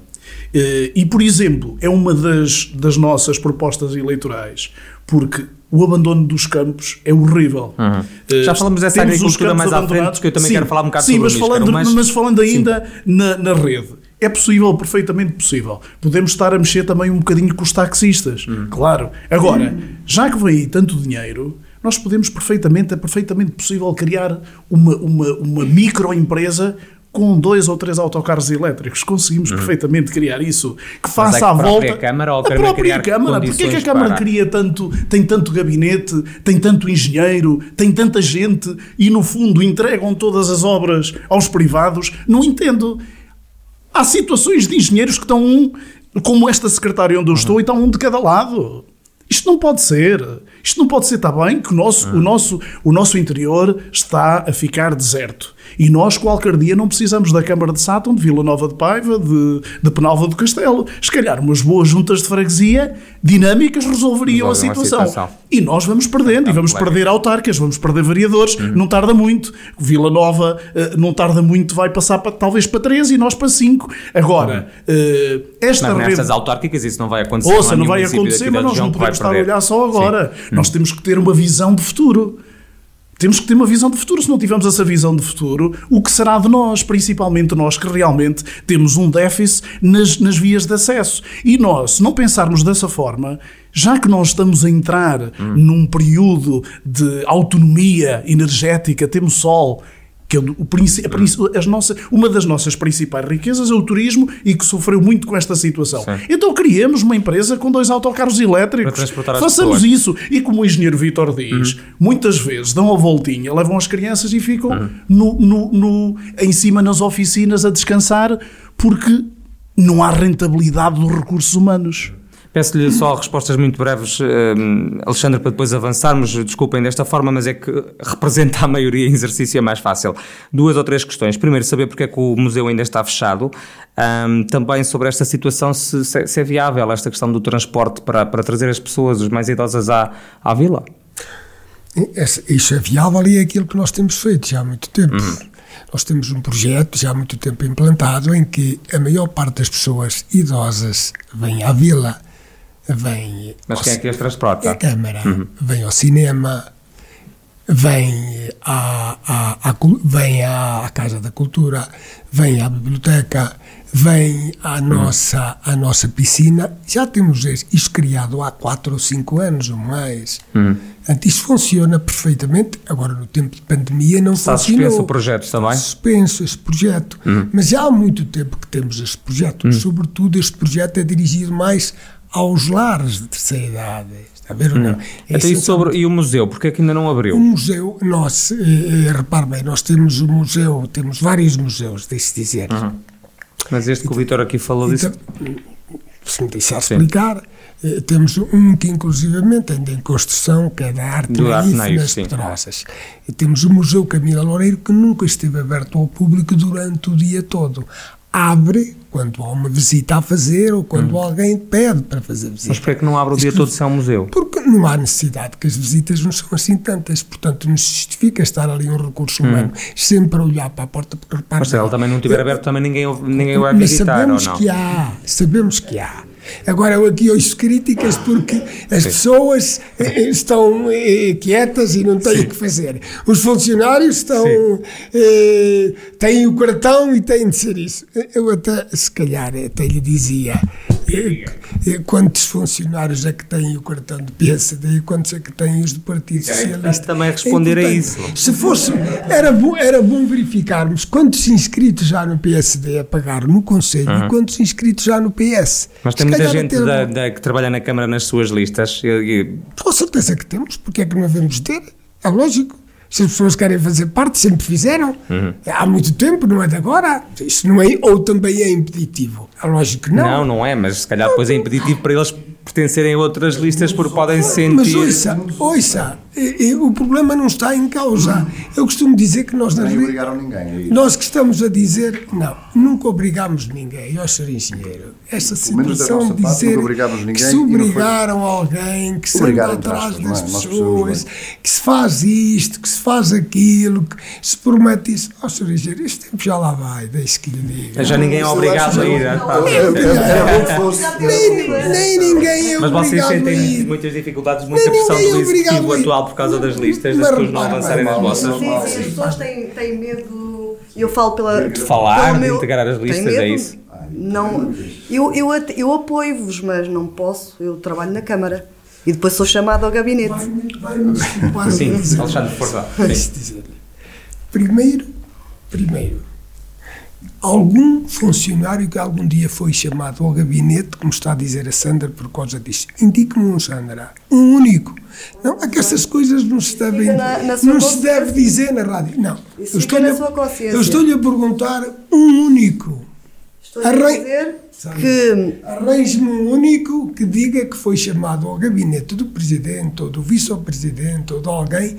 E, por exemplo, é uma das, das nossas propostas eleitorais, porque o abandono dos campos é horrível. Uhum. Uh, Já falamos dessa agricultura mais à frente, porque eu também sim, quero falar um bocado sim, sobre mas falando, mas... mas falando ainda na, na rede. É possível, perfeitamente possível. Podemos estar a mexer também um bocadinho com os taxistas, hum. claro. Agora, já que vem aí tanto dinheiro, nós podemos perfeitamente, é perfeitamente possível criar uma, uma, uma microempresa com dois ou três autocarros elétricos. Conseguimos uhum. perfeitamente criar isso, que faça é a, a volta. Câmara, ou a própria Câmara. Porquê é que a Câmara para... cria tanto, tem tanto gabinete, tem tanto engenheiro, tem tanta gente e, no fundo, entregam todas as obras aos privados? Não entendo. Há situações de engenheiros que estão um, como esta secretária onde eu estou, e estão um de cada lado. Isto não pode ser. Isto não pode ser, está bem, que o nosso, o nosso, o nosso interior está a ficar deserto. E nós, qualquer dia, não precisamos da Câmara de Sátão, de Vila Nova de Paiva, de, de Penalva do Castelo. Se calhar umas boas juntas de freguesia dinâmicas resolveriam a situação. situação. E nós vamos perdendo, e vamos perder autarcas, vamos perder vereadores, uhum. não tarda muito. Vila Nova uh, não tarda muito, vai passar para, talvez para 13 e nós para 5. Agora, uh, esta não, rede... autárquicas isso não vai acontecer. Ouça, não, não vai acontecer, mas nós não podemos estar a olhar só agora. Nós temos que ter uma visão de futuro. Temos que ter uma visão de futuro. Se não tivermos essa visão de futuro, o que será de nós, principalmente nós que realmente temos um déficit nas, nas vias de acesso? E nós, se não pensarmos dessa forma, já que nós estamos a entrar hum. num período de autonomia energética, temos sol, que é o, o, as nossas, uma das nossas principais riquezas é o turismo e que sofreu muito com esta situação. Sim. Então criemos uma empresa com dois autocarros elétricos. Façamos pessoas. isso. E como o engenheiro Vitor diz, uhum. muitas vezes dão a voltinha, levam as crianças e ficam uhum. no, no, no, em cima nas oficinas a descansar porque não há rentabilidade dos recursos humanos. Peço-lhe só respostas muito breves, eh, Alexandre, para depois avançarmos. Desculpem desta forma, mas é que representa a maioria em exercício é mais fácil. Duas ou três questões. Primeiro, saber porque é que o museu ainda está fechado. Um, também sobre esta situação, se, se, é viável esta questão do transporte para, para trazer as pessoas, os mais idosas, à, à vila. Isso é viável e é aquilo que nós temos feito já há muito tempo. Uhum. Nós temos um projeto já há muito tempo implantado em que a maior parte das pessoas idosas vem à vila vem. Mas quem é que as transporta? A Câmara. Uhum. Vem ao cinema, vem à, à, à, vem à, à Casa da Cultura, vem à biblioteca, vem à uhum. nossa, à nossa piscina. Já temos isto criado há 4 ou 5 anos ou mais. Uhum. Portanto, isto funciona perfeitamente. Agora, no tempo de pandemia, não Está funcionou. suspenso o projeto também? Suspenso esse projeto. Uhum. Mas já há muito tempo que temos este projeto. Uhum. Sobretudo, este projeto é dirigido mais aos lares de terceira idade. Está a ver ou não? Hum. É e, sobre, e o museu, porquê é que ainda não abriu? O museu, nós, eh, eh, repare bem, nós temos o museu, temos vários museus, deixe dizer. Uhum. Mas este que o Vitor aqui falou então, disso... Se me deixar explicar, eh, temos um que inclusivamente ainda em construção, que é da arte naif nas Pedrosas. E temos o Museu Camila Loureiro, que nunca esteve aberto ao público durante o dia todo abre quando há uma visita a fazer ou quando hum. alguém pede para fazer visita. Mas porquê que não abre o dia todo se é um museu? Porque não há necessidade, que as visitas não são assim tantas, portanto não se justifica estar ali um recurso hum. humano hum. sempre a olhar para a porta porque repara... Mas se ele também não estiver aberto, também ninguém, ninguém vai visitar, ou não? que há, sabemos que há. Agora, eu aqui ouço críticas porque as Sim. pessoas eh, estão eh, quietas e não têm o que fazer. Os funcionários estão, eh, têm o cartão e têm de ser isso. Eu até, se calhar, até lhe dizia quantos funcionários é que têm o cartão de PSD e quantos é que têm os do Partido Socialista. também responder é a isso. Se fosse, era bom, era bom verificarmos quantos inscritos já no PSD a pagar no Conselho uhum. e quantos inscritos já no PS. Mas tem muita gente da, da, que trabalha na Câmara nas suas listas. Eu, Com certeza que temos, porque é que não devemos ter? É lógico. Se as pessoas querem fazer parte, sempre fizeram. Uhum. Há muito tempo, não é de agora. Isso não é, ou também é impeditivo. É lógico que não. Não, não é, mas se calhar depois é impeditivo para eles pertencerem a outras listas porque podem sentir. Mas ouça, ouça, o problema não está em causa. Eu costumo dizer que nós. Não obrigaram ninguém. É nós que estamos a dizer, não, nunca obrigámos ninguém, ó Sr. Engenheiro. Esta situação de dizer parte, que se obrigaram foi... alguém, que se anda atrás das é? pessoas, que se faz isto, que se faz aquilo, que se promete isso. Ó Sr. Engenheiro, este tempo já lá vai, deixe que lhe diga. Já ninguém é obrigado a ir. Fosse. Nem ninguém é Mas vocês sentem muitas dificuldades, muita pressão do executivo atual por causa das listas, das pessoas não avançarem nas vossas. Sim, as pessoas têm, têm medo. Eu falo pela. De falar, de integrar as listas, é isso? Não, eu, eu, eu apoio-vos, mas não posso. Eu trabalho na Câmara e depois sou chamado ao gabinete. Sim, Alexandre, força. Primeiro, primeiro, algum funcionário que algum dia foi chamado ao gabinete, como está a dizer a Sandra por causa disso, indique-me um, Sandra, um único. Não, é que essas coisas não se devem, na, na não se deve dizer na rádio. Não, eu estou-lhe eu estou a perguntar um único. Estou a dizer que arranje-me um único que diga que foi chamado ao gabinete do presidente ou do vice-presidente ou de alguém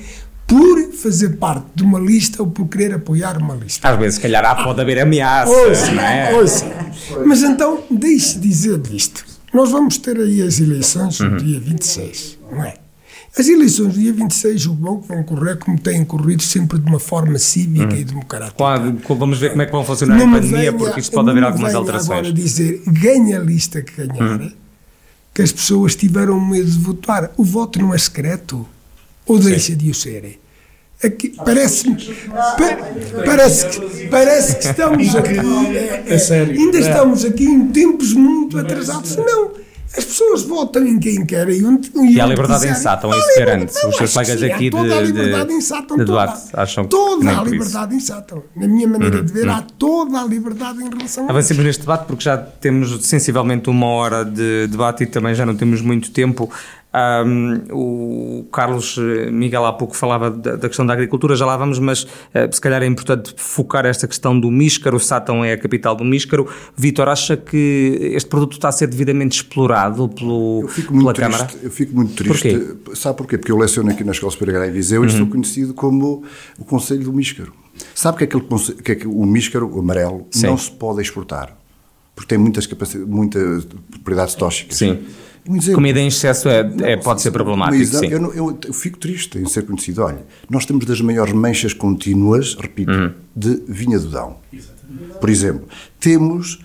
por fazer parte de uma lista ou por querer apoiar uma lista. Às vezes, se calhar, há, pode haver ameaças, ouça, não é? Ouça. Mas então, deixe dizer isto. Nós vamos ter aí as eleições no uhum. dia 26, não é? As eleições do dia 26, o bom que vão correr como têm corrido sempre de uma forma cívica uhum. e democrática. Claro, vamos ver como é que vão funcionar não a pandemia, venha, porque isto pode haver algumas alterações. agora dizer, ganha a lista que ganhar, uhum. que as pessoas tiveram medo de votar. O voto não é secreto. Ou deixa Sim. de o ser? Aqui, parece, pa, parece, que, parece que estamos aqui. É, é, sério. Ainda estamos aqui em tempos muito atrasados. Não. as pessoas votam em quem querem. E, e a liberdade em Sátão, é isso garante. Os seus colegas aqui toda de, a liberdade em Sátão, de toda, debate acham toda a liberdade em Sátão. Na minha maneira uhum, de ver, uhum. há toda a liberdade em relação a Avancemos neste debate porque já temos sensivelmente uma hora de debate e também já não temos muito tempo. Um, o Carlos eh, Miguel há pouco falava da, da, questão da agricultura, já lá vamos, mas uh, se calhar é importante focar esta questão do Míscaro. O Sátão é a capital do Míscaro. Vítor, acha que este produto está a ser devidamente explorado pelo, eu fico muito pela triste, Câmara? Eu fico muito triste. Porquê? Sabe porquê? Porque eu leciono aqui na Escola Superior em Viseu uhum. e estou conhecido como o Conselho do Míscaro. Sabe que, aquele, que, é que o Míscaro, o amarelo, Sim. não se pode exportar? Porque tem muitas, muitas propriedades tóxicas. Sim. Um Comida em excesso é, é pode ser problemático. Exame, eu, eu, eu, fico triste em ser conhecido. Olha, nós temos das maiores manchas contínuas, repito, uhum. de vinha do Dão. Por exemplo, temos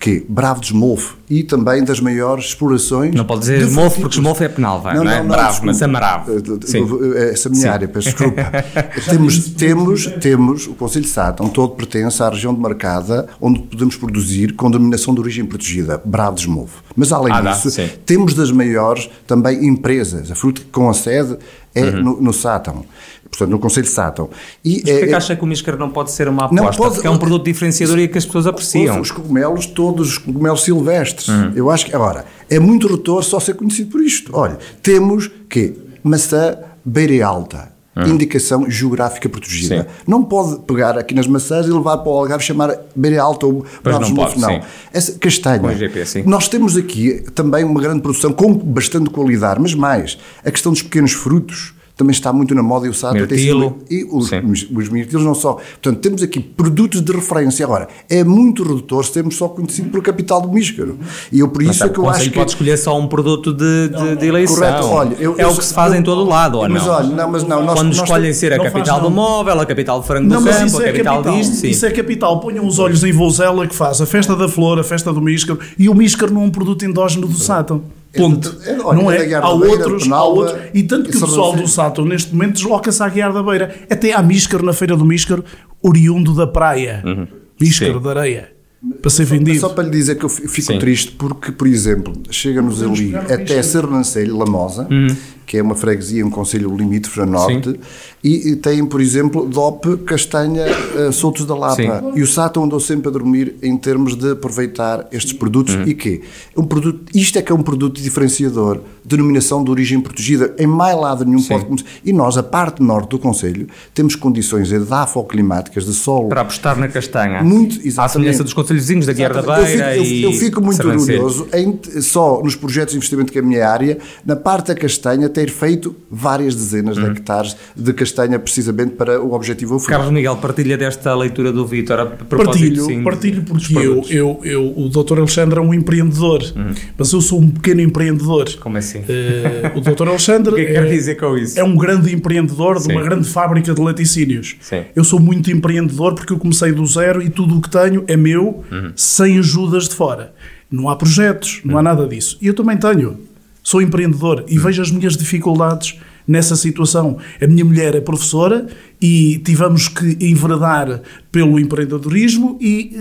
que Bravo de Esmolfo e também das maiores explorações. Não pode dizer Esmolfo porque Esmolfo é penal, vai, não, não, é? Não, Bravo, mas é Maravo. Eh, essa é a minha Sim. área, peço desculpa. temos, temos, temos, o Conselho de Sátão todo pertence à região demarcada onde podemos produzir com denominação de origem protegida, Bravo de Esmolfo. Mas além ah, disso, dá, temos das maiores também empresas. A fruta com a sede é uhum. no, no Sátão portanto, no Conselho de Sátão. E Mas é, que acha que o Míscara não pode ser uma aposta? Não pode, porque é um produto diferenciador e que as pessoas apreciam. Os cogumelos, todos os cogumelos silvestres. Hum. Eu acho que, agora, é muito retor só ser conhecido por isto. Olha, temos que maçã beira alta. Hum. Indicação geográfica protegida. Sim. Não pode pegar aqui nas maçãs e levar para o Algarve chamar beira alta ou bravos não, pode, não. Essa castanha. GP, nós temos aqui também uma grande produção com bastante qualidade, mas mais a questão dos pequenos frutos também está muito na moda e o Mirtilo. tem E os, os, os mirtilos não só. Portanto, temos aqui produtos de referência. Agora, é muito redutor sermos só conhecido por capital do Míscaro. E eu por isso é que eu acho que... pode escolher só um produto de, de, de eleição. Correto, olha... Eu, é eu, o que se faz eu, em todo o lado, ou mas, não? Olha, não, mas não. Nós, Quando nós escolhem ser a capital do móvel, a capital do frango não, do campo, a é capital, capital disto, sim. Isso é capital. Ponham os olhos em Vozela que faz a festa da flor, a festa do Míscaro, e o Míscaro não é um produto endógeno do Sátão. Ponto. É, é, olha, não é? Há outros, Beira, há outros. E tanto que o pessoal do Sato neste momento desloca-se à Guiar da Beira. Até há Míscaro na Feira do Míscaro, oriundo da praia. Uhum. Míscaro de areia. Para ser vendido. Só para lhe dizer que eu fico Sim. triste porque, por exemplo, chega-nos ali até Sernancelho, Lamosa, uhum que é uma freguesia, um conselho limítrofe a norte, e, e tem, por exemplo, DOP Castanha uh, Soltos da Lapa. Sim. E o Sato andou sempre a dormir em termos de aproveitar estes produtos uhum. e quê? Um produto, isto é que é um produto diferenciador, denominação de origem protegida, em mais lado nenhum Sim. pode começar. E nós, a parte norte do conselho, temos condições edafoclimáticas de solo... Para apostar na castanha. Muito, exatamente. À semelhança dos conselhos vizinhos da Guerra da Beira eu fico, eu, eu fico muito orgulhoso, em, só nos projetos de investimento que é a minha área, na parte da castanha, ter feito várias dezenas uhum. de hectares de castanha precisamente para o objetivo ao Carlos Miguel, partilha desta leitura do Vítor Partilho, sim, partilho porque eu, eu, eu, o Dr. Alexandre é um empreendedor, uhum. mas eu sou um pequeno empreendedor. Como assim? Uh, o Dr. Alexandre o que é, que é, dizer com isso? é um grande empreendedor sim. de uma grande fábrica de laticínios. Sim. Eu sou muito empreendedor porque eu comecei do zero e tudo o que tenho é meu, uhum. sem ajudas de fora. Não há projetos, não há nada disso. E eu também tenho sou empreendedor e vejo as minhas dificuldades nessa situação. A minha mulher é professora e tivemos que enveredar pelo empreendedorismo e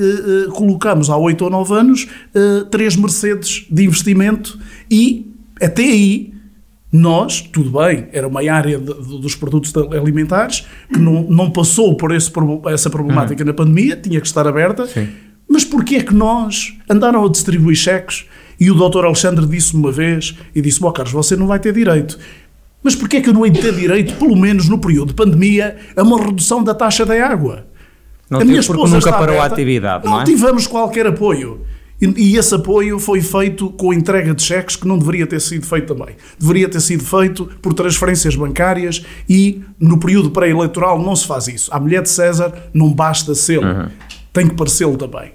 uh, colocamos há oito ou nove anos uh, três Mercedes de investimento e até aí nós, tudo bem, era uma área de, de, dos produtos alimentares que não, não passou por esse, essa problemática uhum. na pandemia, tinha que estar aberta, Sim. mas porquê é que nós andaram a distribuir cheques e o doutor Alexandre disse uma vez, e disse, bom Carlos, você não vai ter direito. Mas porquê é que eu não hei de ter direito, pelo menos no período de pandemia, a uma redução da taxa da água? Não a minha esposa nunca parou aberta, a atividade, não, não é? tivemos qualquer apoio. E, e, esse apoio foi feito com entrega de cheques que não deveria ter sido feito também. Deveria ter sido feito por transferências bancárias e no período pré-eleitoral não se faz isso. A mulher de César não basta ser, uhum. tem que parecê-lo também.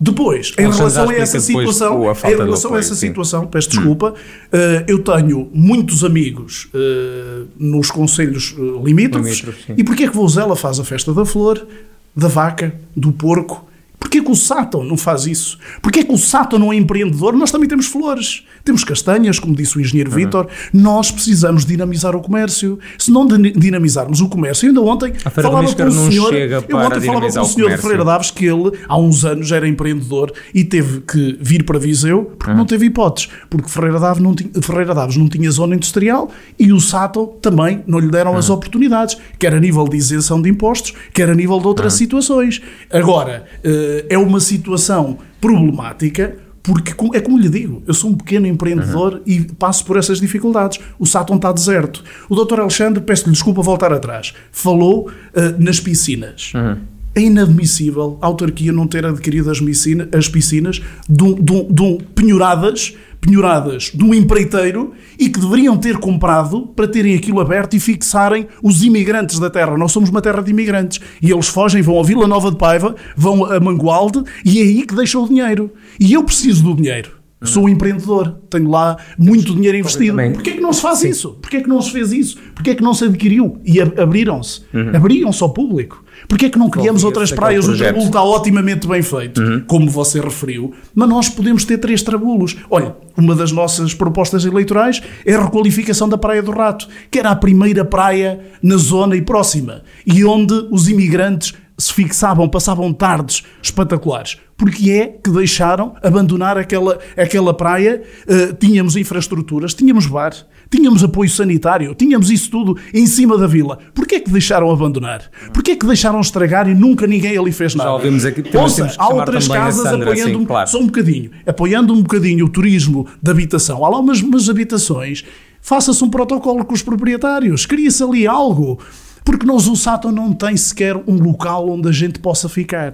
Depois, em relação a essa situação, em relação a essa situação, peço desculpa, uh, eu tenho muitos amigos uh, nos conselhos uh, limítrofes. e porquê é que Vouzela faz a festa da flor, da vaca, do porco Porquê que o Sátão não faz isso? Porquê que o Sátão não é empreendedor? Nós também temos flores, temos castanhas, como disse o engenheiro uhum. Vítor. Nós precisamos dinamizar o comércio. Se não dinamizarmos o comércio, ainda ontem falava com o senhor, eu ontem falava com o senhor de Ferreira Daves que ele há uns anos era empreendedor e teve que vir para Viseu porque uhum. não teve hipóteses, porque Ferreira Daves não tinha, Ferreira Daves não tinha zona industrial e o Sátão também não lhe deram uhum. as oportunidades, quer a nível de isenção de impostos, quer a nível de outras situações. Agora, uh, é uma situação problemática porque, é como lhe digo, eu sou um pequeno empreendedor uhum. e passo por essas dificuldades. O Sátão está deserto. O Dr. Alexandre, peço-lhe desculpa voltar atrás, falou uh, nas piscinas. Uhum. É inadmissível a autarquia não ter adquirido as, piscina, as piscinas de de, de penhoradas penhoradas de um empreiteiro e que deveriam ter comprado para terem aquilo aberto e fixarem os imigrantes da terra. Nós somos uma terra de imigrantes. E eles fogem, vão a Vila Nova de Paiva, vão a Mangualde e é aí que deixam o dinheiro. E eu preciso do dinheiro. Sou um empreendedor, tenho lá muito dinheiro investido. Porquê é que não se faz Sim. isso? Porquê é que não se fez isso? Porquê é que não se adquiriu? E abriram-se. Uhum. Abriram-se ao público. Porquê é que não criamos outras praias? O trabulo está otimamente bem feito, uhum. como você referiu, mas nós podemos ter três trabulos. Olha, uma das nossas propostas eleitorais é a requalificação da Praia do Rato, que era a primeira praia na zona e próxima, e onde os imigrantes se fixavam, passavam tardes espetaculares. Porque é que deixaram abandonar aquela, aquela praia? Uh, tínhamos infraestruturas, tínhamos bar, Tínhamos apoio sanitário, tínhamos isso tudo em cima da vila. Porquê é que deixaram abandonar? Porquê é que deixaram estragar e nunca ninguém ali fez nada? Já ouvimos aqui, Ouça, há outras casas Sandra, apoiando, sim, claro. só um bocadinho, apoiando um bocadinho o turismo de habitação. Há lá umas, umas habitações, faça-se um protocolo com os proprietários, cria-se ali algo. Porque nós, o Sato não tem sequer um local onde a gente possa ficar.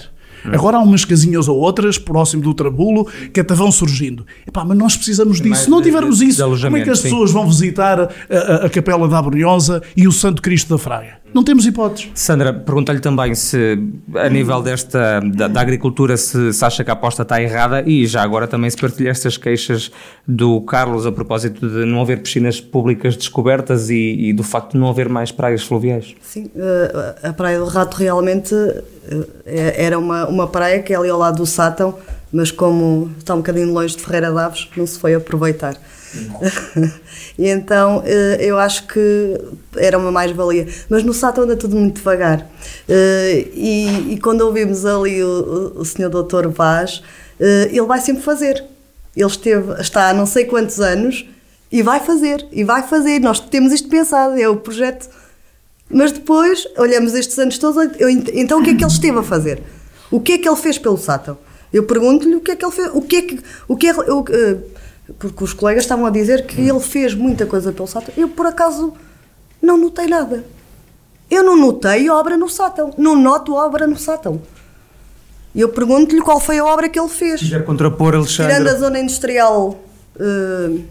Agora há umas casinhas ou outras, próximo do Trabulo, que até vão surgindo. Epá, mas nós precisamos disso. Se não tivermos de, de, isso, como é que as sim. pessoas vão visitar a, a, a Capela da Abrunhosa e o Santo Cristo da Fraga? Não temos hipóteses. Sandra, pergunta-lhe também se, a nível desta, da, da agricultura, se, se, acha que a aposta está errada e já agora também se partilha estas queixas do Carlos a propósito de não haver piscinas públicas descobertas e, e do facto de não haver mais praias fluviais. Sim, eh, a Praia do Rato realmente eh, era uma, uma praia que é ali ao lado do Sátão, mas como está um bocadinho longe de Ferreira Daves, não se foi aproveitar. e então eh, eu acho que era uma mais-valia. Mas no Sato anda tudo muito devagar. Eh, e, e quando ouvimos ali o, o senhor doutor Vaz, eh, ele vai sempre fazer. Ele esteve, está há não sei quantos anos e vai fazer, e vai fazer. Nós temos isto pensado, é o projeto. Mas depois, olhamos estes anos todos, eu, então o que é que ele esteve a fazer? O que é que ele fez pelo Sato? Eu pergunto-lhe o que é que ele fez, o que é que, o que é, o, porque os colegas estavam a dizer que ele fez muita coisa pelo Sátão. Eu, por acaso, não notei nada. Eu não notei obra no Sátão. Não noto obra no Sátão. E eu pergunto-lhe qual foi a obra que ele fez. Se quiser contrapor, Alexandre. Tirando a zona industrial. Uh,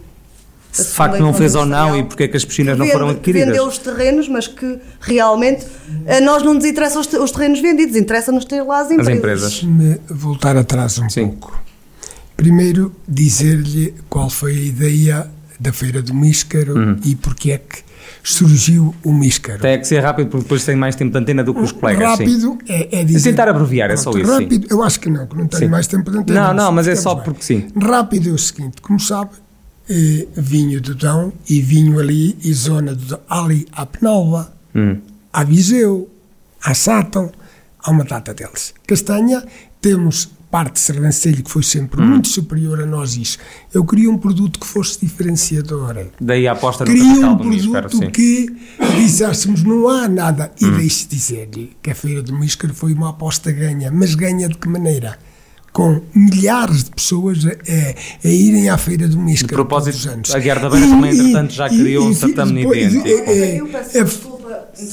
se de facto não fez ou não e porque é que as piscinas não foram adquiridas. Vendeu os terrenos, mas que realmente a nós não nos interessam os terrenos vendidos, interessa-nos ter lá as empresas. As empresas. Deixe-me voltar atrás um Sim. pouco. Primeiro, dizer-lhe qual foi a ideia da Feira do Míscaro uhum. e porque é que surgiu o Míscaro. Tem que ser rápido, porque depois tem mais tempo de antena do que os colegas. Rápido é, é dizer. tentar abreviar, é só isso. Rápido, sim. eu acho que não, que não tenho sim. mais tempo de antena. Não, não, mas é só bem. porque sim. Rápido é o seguinte: como sabe, eh, vinho do Dão e vinho ali e zona do Dão, ali à Penalva, hum. à Viseu, à Sátão, há uma data deles. Castanha, temos parte de Serrancelho, que foi sempre hum. muito superior a nós isso. Eu queria um produto que fosse diferenciador. Daí a aposta no Queria um produto Míscaro, que dizéssemos não há nada. E hum. deixe dizer-lhe que a Feira do Míscaro foi uma aposta ganha. Mas ganha de que maneira? com milhares de pessoas a, a, irem à Feira do Míscaro. De propósito, a Guerra da Beira também, entretanto, já criou e, um certame idêntico.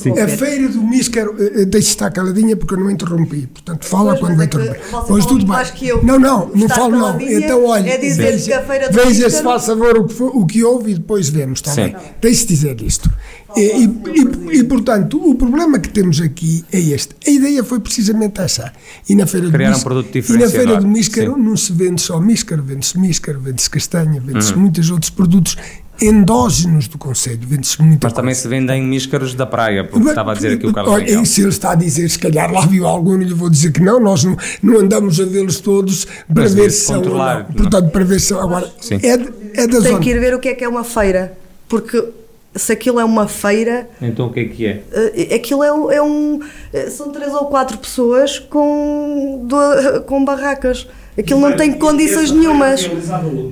É, é, a feira do Míscaro, eh, eh, deixe estar caladinha porque eu não interrompi. Portanto, fala quando vai interromper. Pois tudo bem. Não, não, não falo não. Então, olha, é veja, veja se faz favor o que, o que houve e depois vemos, está bem? Deixe dizer isto. E, e, e, e, portanto, o problema que temos aqui é este. A ideia foi precisamente essa. E na Feira Criar do Míscaro, um e na Feira do Míscaro não se vende só Míscaro, vende-se Míscaro, vende-se castanha, vende-se uhum. muitos outros produtos endógenos do Conselho. Vende-se muita Mas também coisa. se vendem míscaros da praia, porque Mas, estava a dizer aqui o Carlos Olha, Miguel. se ele está a dizer, se calhar lá viu algum, lhe vou dizer que não, nós não, não andamos a vê-los todos para Mas ver se são não. não. Portanto, para ver se. Agora, Sim. é, é da Tem zona. que ir ver o que é que é uma feira. Porque se aquilo é uma feira, Então o que é que é? eh, aquilo é, um- é um. eh, São três ou quatro pessoas com, do- com barracas. Aquilo não tem condições nenhumas.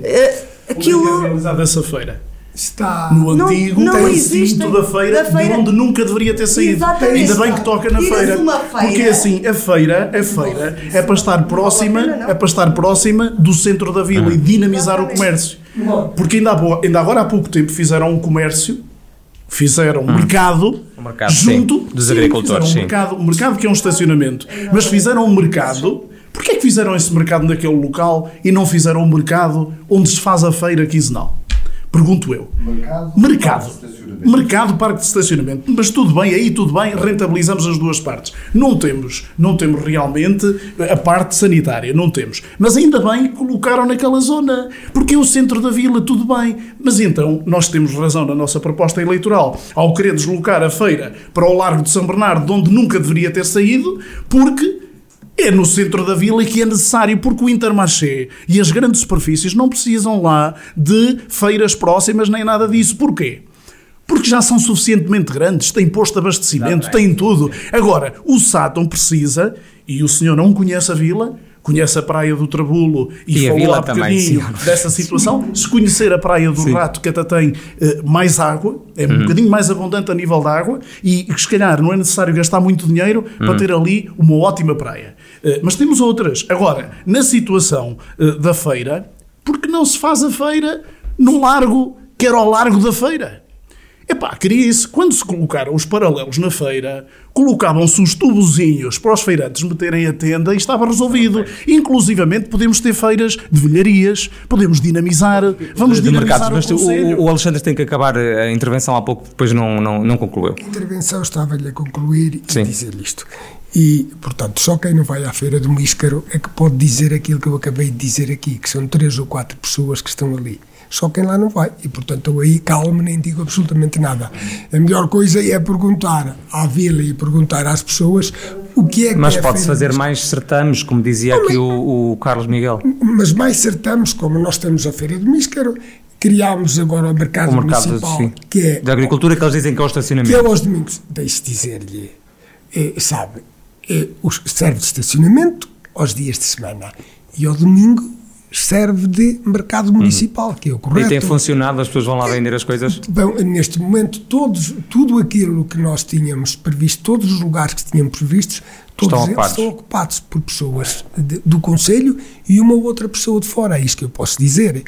Eh, Aquilo... Aquilo. realizada essa feira. Está. No Não- antigo não recinto existem- da feira, da feira- de onde nunca deveria ter saído. Exatamente. Ainda bem que toca na feira. uma feira- Porque assim, a feira, a feira é para estar próxima, não. é para estar próxima do centro da vila e dinamizar o comércio. Porque ainda, boa- ainda agora há pouco tempo fizeram um comércio, fizeram um mercado, Um mercado, junto sim, dos sim, agricultores, sim. Um mercado, um mercado que é um estacionamento, mas fizeram um mercado. Porquê é que fizeram esse mercado naquele local e não fizeram um mercado onde se faz a feira quinzenal? Pergunto eu. Mercado. Mercado, parque de estacionamento. Mas tudo bem, aí tudo bem, rentabilizamos as duas partes. Não temos, não temos realmente a parte sanitária, não temos. Mas ainda bem colocaram naquela zona, porque é o centro da vila, tudo bem. Mas então, nós temos razão na nossa proposta eleitoral ao querer deslocar a feira para o Largo de São Bernardo, de onde nunca deveria ter saído, porque é no centro da vila que é necessário, porque o Intermarché e as grandes superfícies não precisam lá de feiras próximas nem nada disso. Porquê? Porque já são suficientemente grandes, têm posto de abastecimento, têm tudo. Agora, o Sátão precisa, e o senhor não conhece a vila, conhece a Praia do Trabulo e, E falou há também, bocadinho sim. dessa situação. Se conhecer a Praia do Rato, que até tem eh, mais água, é Uhum. um bocadinho mais abundante a nível da água, e que se calhar não é necessário gastar muito dinheiro Uhum. para ter ali uma ótima praia. Eh, mas temos outras. Agora, na situação eh, da feira, porque não se faz a feira no largo, que era ao largo da feira? Epá, queria isso. Quando se colocaram os paralelos na feira, colocavam-se os tubozinhos para os feirantes meterem a tenda e estava resolvido. Inclusivamente podemos ter feiras de velharias, podemos dinamizar, vamos de dinamizar mercados, o o, o Alexandre tem que acabar a intervenção há pouco, depois não, não, não concluiu. A intervenção estava-lhe a concluir e dizer isto. E, portanto, só quem não vai à Feira do Míscaro é que pode dizer aquilo que eu acabei de dizer aqui, que são três ou quatro pessoas que estão ali. Só quem lá não vai. E, portanto, eu aí calmo, nem digo absolutamente nada. A melhor coisa é perguntar à vila e perguntar às pessoas o que é que Mas é pode-se fazer mais certames, como dizia aqui o, o Carlos Miguel. Mas mais certames, como nós temos a Feira do Míscaro, criámos agora o mercado, O mercado, municipal, sim. que é Da agricultura que eles dizem que é o que é estacionamento. aos domingos, deixe dizer-lhe, é, sabe, serve de estacionamento aos dias de semana e ao domingo serve de mercado municipal, que é o E correto. tem funcionado, as pessoas vão lá vender as coisas. Bom, neste momento, todos, tudo aquilo que nós tínhamos previsto, todos os lugares que tínhamos previstos, todos Estão eles ocupados. estão ocupados por pessoas de- do Conselho e uma outra pessoa de fora. É isto que eu posso dizer.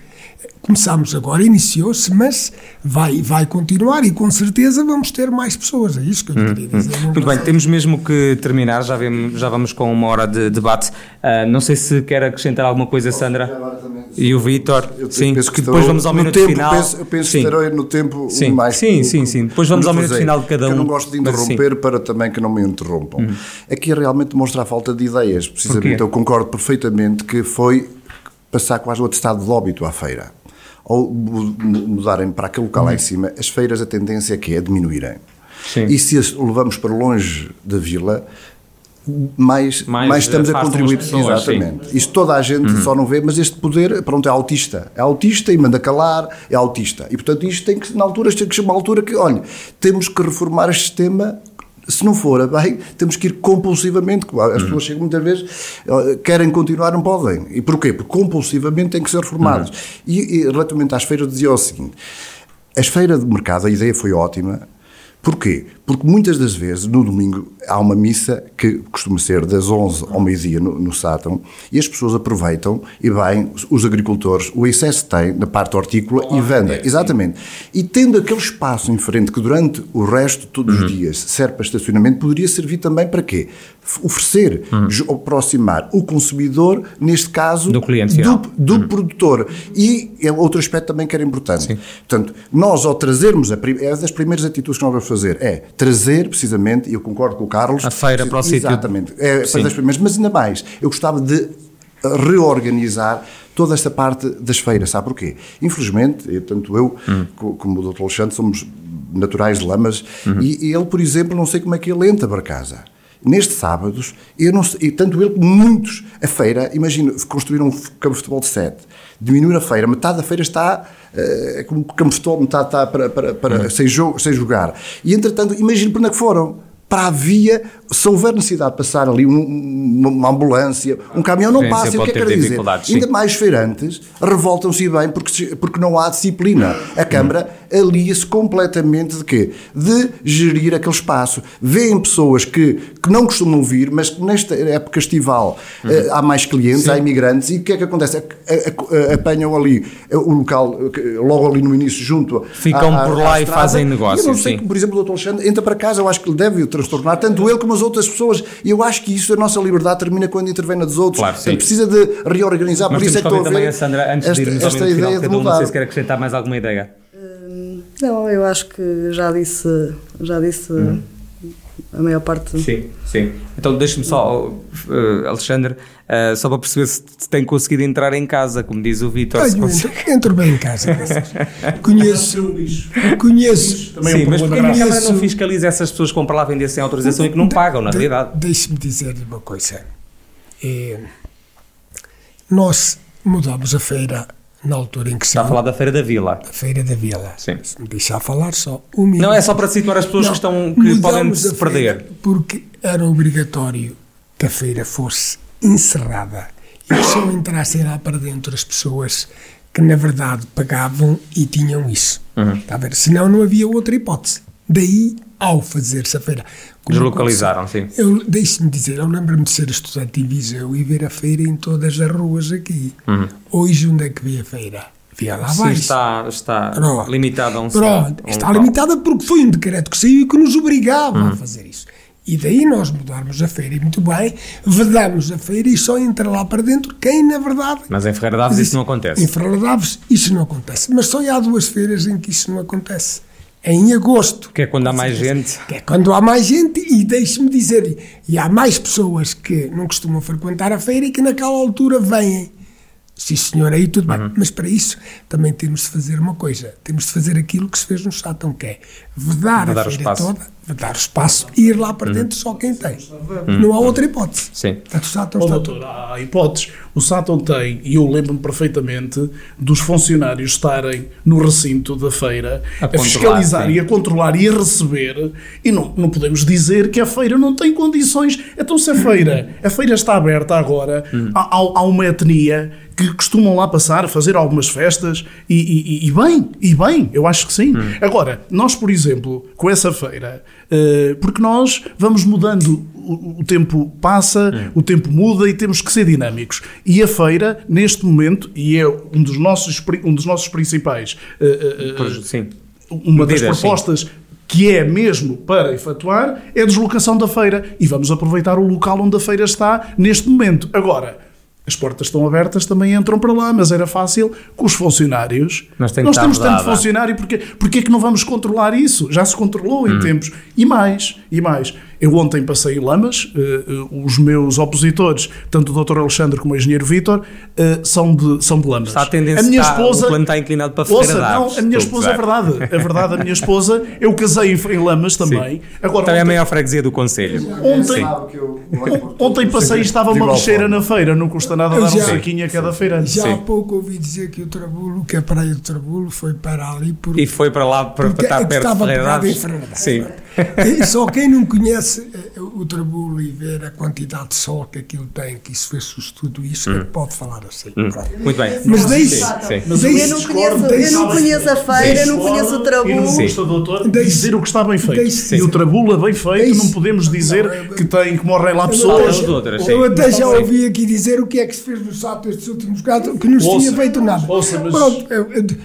Começámos agora, iniciou-se, mas vai, vai continuar e com certeza vamos ter mais pessoas. É isso que eu lhe queria dizer. Hum, Muito bem, temos mesmo que terminar, já, vemos, já vamos com uma hora de debate. Ah, não sei se quer acrescentar alguma coisa, Sandra. E o Vítor. Eu Sim, penso que que depois vamos ao minuto tempo, final. Penso, eu penso Sim. que estarei no tempo Sim, mais. sim, sim, sim. Depois vamos ao minuto final de cada Que Eu um. não gosto de interromper para também que não me interrompam. Aqui realmente demonstra a falta de ideias. Precisamente, eu concordo perfeitamente que foi passar quase o atestado de óbito à feira. Ou mu- mu- mudarem para aquele local lá em cima, as feiras a tendência é que é diminuírem. Sim. E se as levamos para longe da vila, mais, Mais mais, estamos a contribuir. pessoas, sim. Exatamente. Isto toda a gente Uhum. só não vê, mas este poder, pronto, é autista. É autista e manda calar, é autista. E portanto isto tem que, na altura, tem que ser uma altura que, olha, temos que reformar este sistema. Se não for bem, temos que ir compulsivamente. As pessoas chegam muitas vezes, eh, querem continuar, não podem. E porquê? Porque compulsivamente têm que ser reformados. Uhum. E, e relativamente às feiras, dizia o seguinte: as feiras de mercado, a ideia foi ótima. Porquê? Porque muitas das vezes, no domingo, há uma missa que costuma ser das 11 ao meio-dia no, no Sátão e as pessoas aproveitam e bem, os- agricultores, o excesso têm na parte hortícola e vendem. Exatamente. E tendo aquele espaço em frente que durante o resto, todos Uhum. os dias, serve para estacionamento, poderia servir também para quê? Oferecer, ju- aproximar o consumidor, neste caso, Uhum. Do cliente final. do, do produtor. E é outro aspecto também que era importante. Portanto, nós ao trazermos, a, é das primeiras atitudes que nós vamos fazer, é trazer precisamente, e eu concordo com o Carlos... A feira para o sítio. Exatamente. É, primeiras, mas ainda mais, eu gostava de reorganizar toda esta parte das feiras. Sabe porquê? Infelizmente, tanto eu hum. como o Dr. Alexandre somos naturais de Lamas uhum. e ele, por exemplo, não sei como é que ele entra para casa. Nestes sábados, eu não sei, tanto ele como muitos, a feira, imagina, construíram um campo de futebol de sete, diminuir a feira, metade da feira está eh, é como campo de futebol, metade está para, para, para uhum. sem, jogo, sem jogar. E entretanto, imagino para onde é que foram para a via, se houver necessidade de passar ali um, uma ambulância, um caminhão não passa, o que é que quer dizer? Sim. Ainda mais feirantes revoltam-se bem porque, porque não há disciplina. A Câmara alia-se completamente de quê? De gerir aquele espaço. Vêem pessoas que, que não costumam vir, mas que nesta época estival uhum. há mais clientes, Sim. há imigrantes, e o que é que acontece? Apanham ali o local, logo ali no início, junto Ficam por lá e fazem negócios. Eu não sei, que, por exemplo, o Dr. Alexandre entra para casa, eu acho que ele deve transtornar, tanto ele como as outras pessoas. E eu acho que isso, a nossa liberdade termina quando intervém na dos outros. Claro, Portanto, precisa de reorganizar. Mas por isso é que estou a ver a Sandra, antes esta, de irmos esta ideia de mudar. Não sei se quer acrescentar mais alguma ideia. Hum, não, eu acho que já disse, já disse hum. a maior parte. Sim, sim. Então deixe-me só, uh, Alexandre, uh, só para perceber se tem conseguido entrar em casa, como diz o Vitor. Entro, entro bem em casa. conheço, conheço. Também sim, é um mas porque a Câmara não fiscaliza essas pessoas que compram lá vender sem autorização e que não de, pagam, na de, realidade? Deixe-me dizer-lhe uma coisa. É, nós mudamos a feira na altura em que Está a falar da Feira da Vila. A Feira da Vila. Sim. Se me deixar falar só um minuto. Não, é só para situar as pessoas não, que, estão, que podem se perder. Porque era obrigatório que a feira fosse encerrada e que só entrassem lá para dentro as pessoas que na verdade pagavam e tinham isso. Uhum. Está a ver? Senão não havia outra hipótese. Daí, ao fazer-se a feira. Deslocalizaram, sim. Eu, deixe-me dizer, eu lembro-me de ser estudante em Viseu e ver a feira em todas as ruas aqui. Uhum. Hoje, onde é que vê a feira? Via lá. Sim, está, está limitada a um Pronto, está um limitada porque foi um decreto que saiu e que nos obrigava uhum. a fazer isso. E daí nós mudarmos a feira, e muito bem, vedamos a feira e só entra lá para dentro quem, na verdade. Mas em Ferreira Daves isso não acontece. Em Ferreira Daves isso não acontece. Mas só há duas feiras em que isso não acontece. É em agosto. Que é quando há mais gente. Que é quando há mais gente, e deixe-me dizer, e há mais pessoas que não costumam frequentar a feira e que naquela altura vêm. Sim, senhor, aí tudo uhum. bem. Mas para isso também temos de fazer uma coisa. Temos de fazer aquilo que se fez no Sátão, que é vedar, vedar a feira toda, vedar o espaço e ir lá para uhum. dentro só quem tem. Uhum. Não há outra hipótese. Sim. Portanto, o Sátão oh, está doutor, há hipóteses. O Sátão tem, e eu lembro-me perfeitamente, dos funcionários estarem no recinto da feira a, a fiscalizar sim. e a controlar e a receber, e não, não podemos dizer que a feira não tem condições. Então, se a feira, a feira está aberta agora, hum. há, há uma etnia que costumam lá passar, fazer algumas festas e, e, e, bem, e bem, eu acho que sim. Hum. Agora, nós, por exemplo, com essa feira, porque nós vamos mudando, o, tempo passa, o tempo muda e temos que ser dinâmicos. E a feira, neste momento, e é um dos nossos, um dos nossos principais. Uh, uh, sim. Uma das propostas sim que é mesmo para efetuar, é a deslocação da feira. E vamos aproveitar o local onde a feira está neste momento. Agora, as portas estão abertas, também entram para lá, mas era fácil com os funcionários. Nós temos tanto funcionário, porque, porque é que não vamos controlar isso? Já se controlou em hum. tempos. E mais, e mais. Eu ontem passei em Lamas, uh, uh, os meus opositores, tanto o Dr. Alexandre como o engenheiro Vítor, uh, são, de, são de Lamas. Está a tendência, a minha esposa, o plano está inclinado para Ferreira Não, a minha esposa, é verdade, é verdade, a minha esposa, eu casei em, em Lamas também. Agora, também ontem, é a maior freguesia do Conselho. Ontem, ontem passei e estava uma lixeira na feira, não custa nada dar já, um saquinho a cada feira. Já Sim. há pouco ouvi dizer que o Trabulo, que a praia do Trabulo, foi para ali. Por, e foi para lá para, para estar perto de Ferreira Sim. Só quem não conhece eh, o Trabulo e ver a quantidade de sol que aquilo tem, que isso fez tudo isso, hum. pode falar assim. Hum. Muito bem. Mas deixe. Mas eu, não conheço, eu não conheço a feira, eu não conheço o Trabulo. E não custa, doutor, dizer o que está bem feito. E o Trabulo é bem feito, não podemos dizer que, tem, que morrem lá pessoas. Eu até já ouvi aqui dizer o que é que se fez no Sato estes últimos casos, que não se tinha feito nada. Pronto,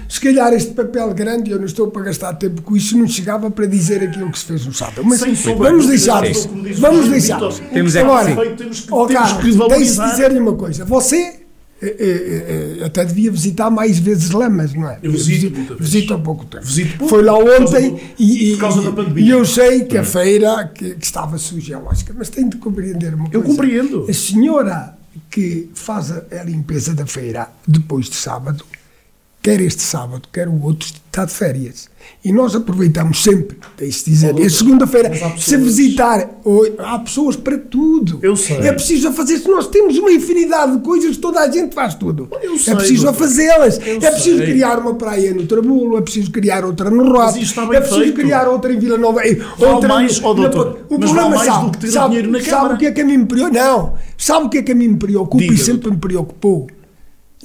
se calhar este papel grande, eu não estou para gastar tempo com isso, não chegava para dizer aquilo que se fez no Sato. Mas vamos deixar isso. Vamos deixar. Temos é Agora, temos que, oh, temos que valorizar. Deixe dizer-lhe uma coisa. Você é, é, é, até devia visitar mais vezes Lamas, não é? Eu visito, visito há pouco tempo. Visito Foi lá ontem e, e, e, eu sei que a feira que, que estava suja, lógica, mas tem de compreender uma eu coisa. Eu compreendo. A senhora que faz a, a limpeza da feira depois de sábado, quer este sábado, quer o outro, está de férias. E nós aproveitamos sempre, deixe dizer, a segunda-feira, se visitar, há pessoas para tudo. Eu sei. É preciso a fazer, se nós temos uma infinidade de coisas, toda a gente faz tudo. Eu sei, é preciso a doutor. fazê-las. É preciso sei. criar uma praia no Trabulo, é preciso criar outra no Rote, é preciso feito. criar outra em Vila Nova. outra mais, no- ó, na- doutor, o problema sabe, sabe, sabe o que é que a mim me preocupa? Não. Sabe o que é que a mim me preocupa e sempre me preocupou?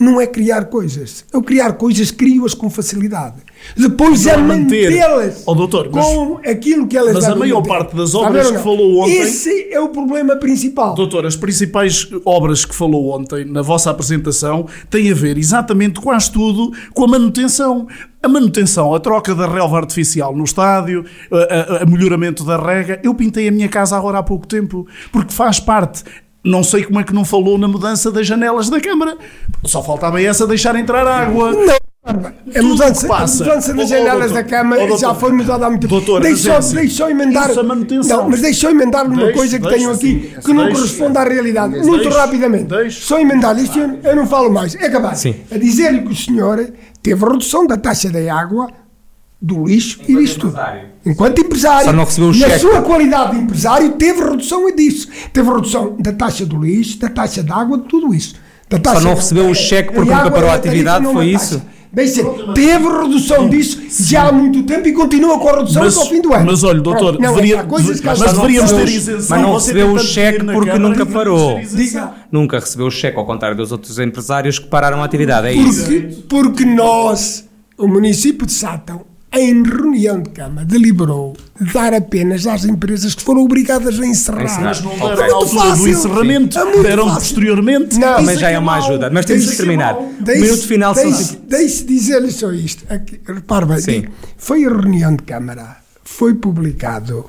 Não é criar coisas. Eu criar coisas, crio-as com facilidade. Depois é é mantê-las Ó, doutor, mas- com aquilo que elas mas a maior manter. parte das obras que falou ontem- Esse é o problema principal. Doutor, as principais obras que falou ontem na vossa apresentação têm a ver exatamente quase tudo com a manutenção. A manutenção, a troca da relva artificial no estádio, a, a- a melhoramento da rega. Eu pintei a minha casa agora há pouco tempo, porque faz parte. Não sei como é que não falou na mudança das janelas da Câmara. Só faltava essa deixar entrar água. A Tudo mudança, passa. a mudança das janelas doutor, da Câmara doutor. já foi mudada há muito tempo. Doutor, deixou, é assim, deixou emendar. isso é manutenção. Não, mas deixou emendar numa Deixe, coisa que tenho aqui sim. que não Deixe. corresponde à realidade. Deixe. Muito rapidamente. Deixe. Só emendar isto eu, eu não falo mais. É acabar. Sim. A dizer-lhe que o senhor teve redução da taxa da água, do lixo e disto tudo. Enquanto empresário. Só não recebeu o e a cheque. sua qualidade de empresário teve redução disso. Teve redução da taxa do lixo, da taxa de água, de tudo isso. Da taxa não recebeu o cheque porque nunca parou a atividade, não foi isso? taxa. Deixa, teve redução disso já há muito tempo e continua com a redução Mas, até ao fim do ano. mas olha, doutor, Pronto, não, deveria- há coisas que mas vezes deveríamos ter isenção. Mas não recebeu o cheque na porque nunca parou. Diga. Nunca recebeu o cheque, ao contrário dos outros empresários que pararam a atividade. É isso. Porque, porque nós, o município de Sátão, em reunião de Câmara, deliberou dar apenas às empresas que foram obrigadas a encerrar. encerrar. Mas não deram É na muito altura do fácil. encerramento, É deram fácil. posteriormente. Não, Também isso já que é uma ajuda. Mas temos de que é terminar. O minuto final deixe, deixe dizer-lhe só isto. Aqui, repare bem, Sim. foi a reunião de Câmara, foi publicado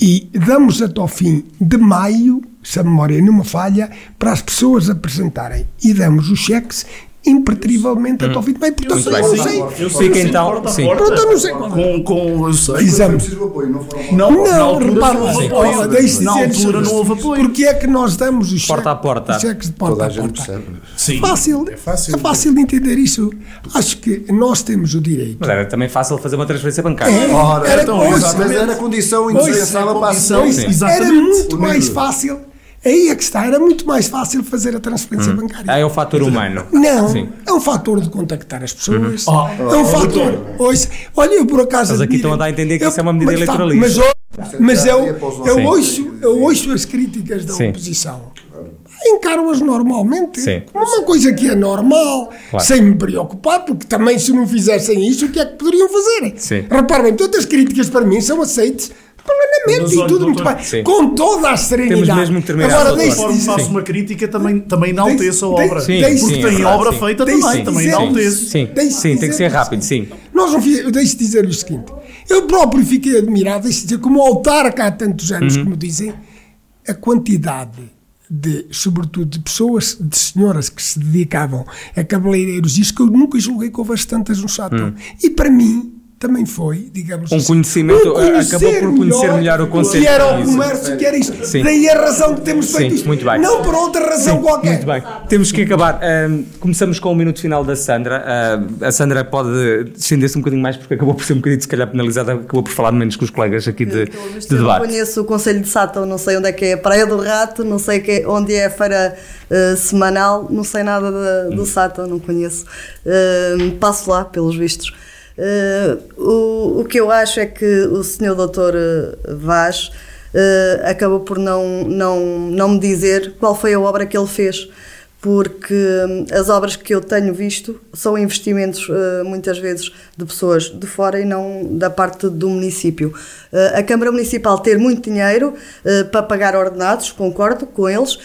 e damos até ao fim de maio, se a memória não me falha, para as pessoas apresentarem e damos os cheques impertrivelmente até ao fim de maio. Portanto, eu bem. não sei. Eu sei Fica que então- porta a sim. porta, Pronto, eu não sei. Com, com, eu sei. Exame. não Não, Não, repara, não deixe Na altura só não houve apoio. Porque é que nós damos os Porta cheques, a porta. cheques de porta Toda a a gente porta? percebe. Sim, Fácil, é fácil. é fácil de entender isso. Acho que nós temos o direito. Mas era também fácil fazer uma transferência bancária. É, Ora, era, então, mas era condição indispensável para a sim. era muito mais fácil. Aí é que está, era muito mais fácil fazer a transferência bancária. Ah, é o fator humano. Não, Sim. é um fator de contactar as pessoas. Oh, é um fator. Ouça, olha, eu por acaso. Mas aqui admiro- estão a dar a entender que eu- isso é uma medida mas, sabe, eleitoralista. Mas, eu- mas eu, eu, ouço, eu ouço as críticas da Sim. oposição. Encaro-as normalmente. Sim. Uma coisa que é normal, Claro. sem me preocupar, porque também se não fizessem isso, o que é que poderiam fazer? Sim. Reparem, todas as críticas para mim são aceites plenamente Mas e tudo muito bem. sim. Com toda a serenidade. Temos mesmo que terminar, Agora, deixe Conforme dizer- faço uma crítica, também, também enalteço a Tem- obra. Sim, Deixe- Porque sim, tem é obra feita Deixe também, também dizer- enalteço. Sim, Deixe sim, tem que ser rápido, sim. Nós não fiz, dizer o seguinte: eu próprio fiquei admirado, deixo dizer, como autarca há tantos anos, Uhum. como dizem, a quantidade de, sobretudo, de pessoas, de senhoras que se dedicavam a cabeleireiros, isso que eu nunca julguei que houvesse tantas no Sátão. E para mim. Também foi, digamos Um assim, conhecimento, acabou por conhecer melhor o conceito Que era o comércio, que era isto. Sim. Daí a razão que temos feito Sim, isto. muito bem. Não por outra razão qualquer. Muito bem. Temos que acabar. Começamos com o minuto final da Sandra. Ah, a Sandra pode descender-se um bocadinho mais porque acabou por ser um bocadinho, se calhar, penalizada, acabou por falar menos com os colegas aqui de, de eu não debate. conheço o Conselho de Sátão, não sei onde é que é a Praia do Rato, não sei que é- onde é a feira eh, semanal, não sei nada da- do Sátão, não conheço. Eh, passo lá, pelos vistos. Eh, o, o que eu acho é que o senhor doutor eh, Vaz eh, acabou por não, não, não me dizer qual foi a obra que ele fez porque hum, as obras que eu tenho visto são investimentos eh, muitas vezes de pessoas de fora e não da parte do município. Eh, a Câmara Municipal ter muito dinheiro eh, para pagar ordenados, concordo com eles,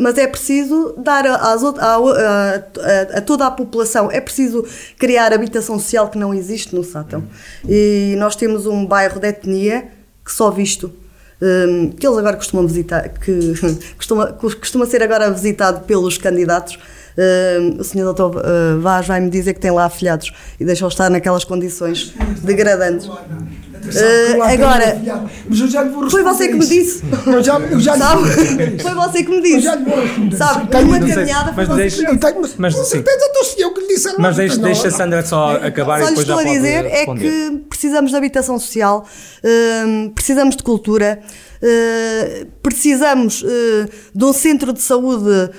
mas é preciso dar a- às a, a- a- a toda a população, é preciso criar habitação social que não existe no Sátão. E nós temos um bairro de etnia que só visto um, que eles agora costumam visitar, que costuma, costuma ser agora visitado pelos candidatos. Um, o senhor doutor uh, Vaz vai-me dizer que tem lá afilhados e deixou estar naquelas condições degradantes. Uh, agora, mas eu já lhe vou foi você que me disse. Eu já, eu já Sabe? Foi você que me disse. Eu já lhe vou responder. Sabe? Tenho- Uma Mas caminhada foi mas você deixe- que me Eu disse. tenho, mas, Mas, com certeza, eu que lhe disse Mas deixa, deixa a Sandra só acabar Só e depois já estou a pode dizer é responder. que precisamos de habitação social, hum, precisamos de cultura, hum, precisamos hum, de um centro de saúde.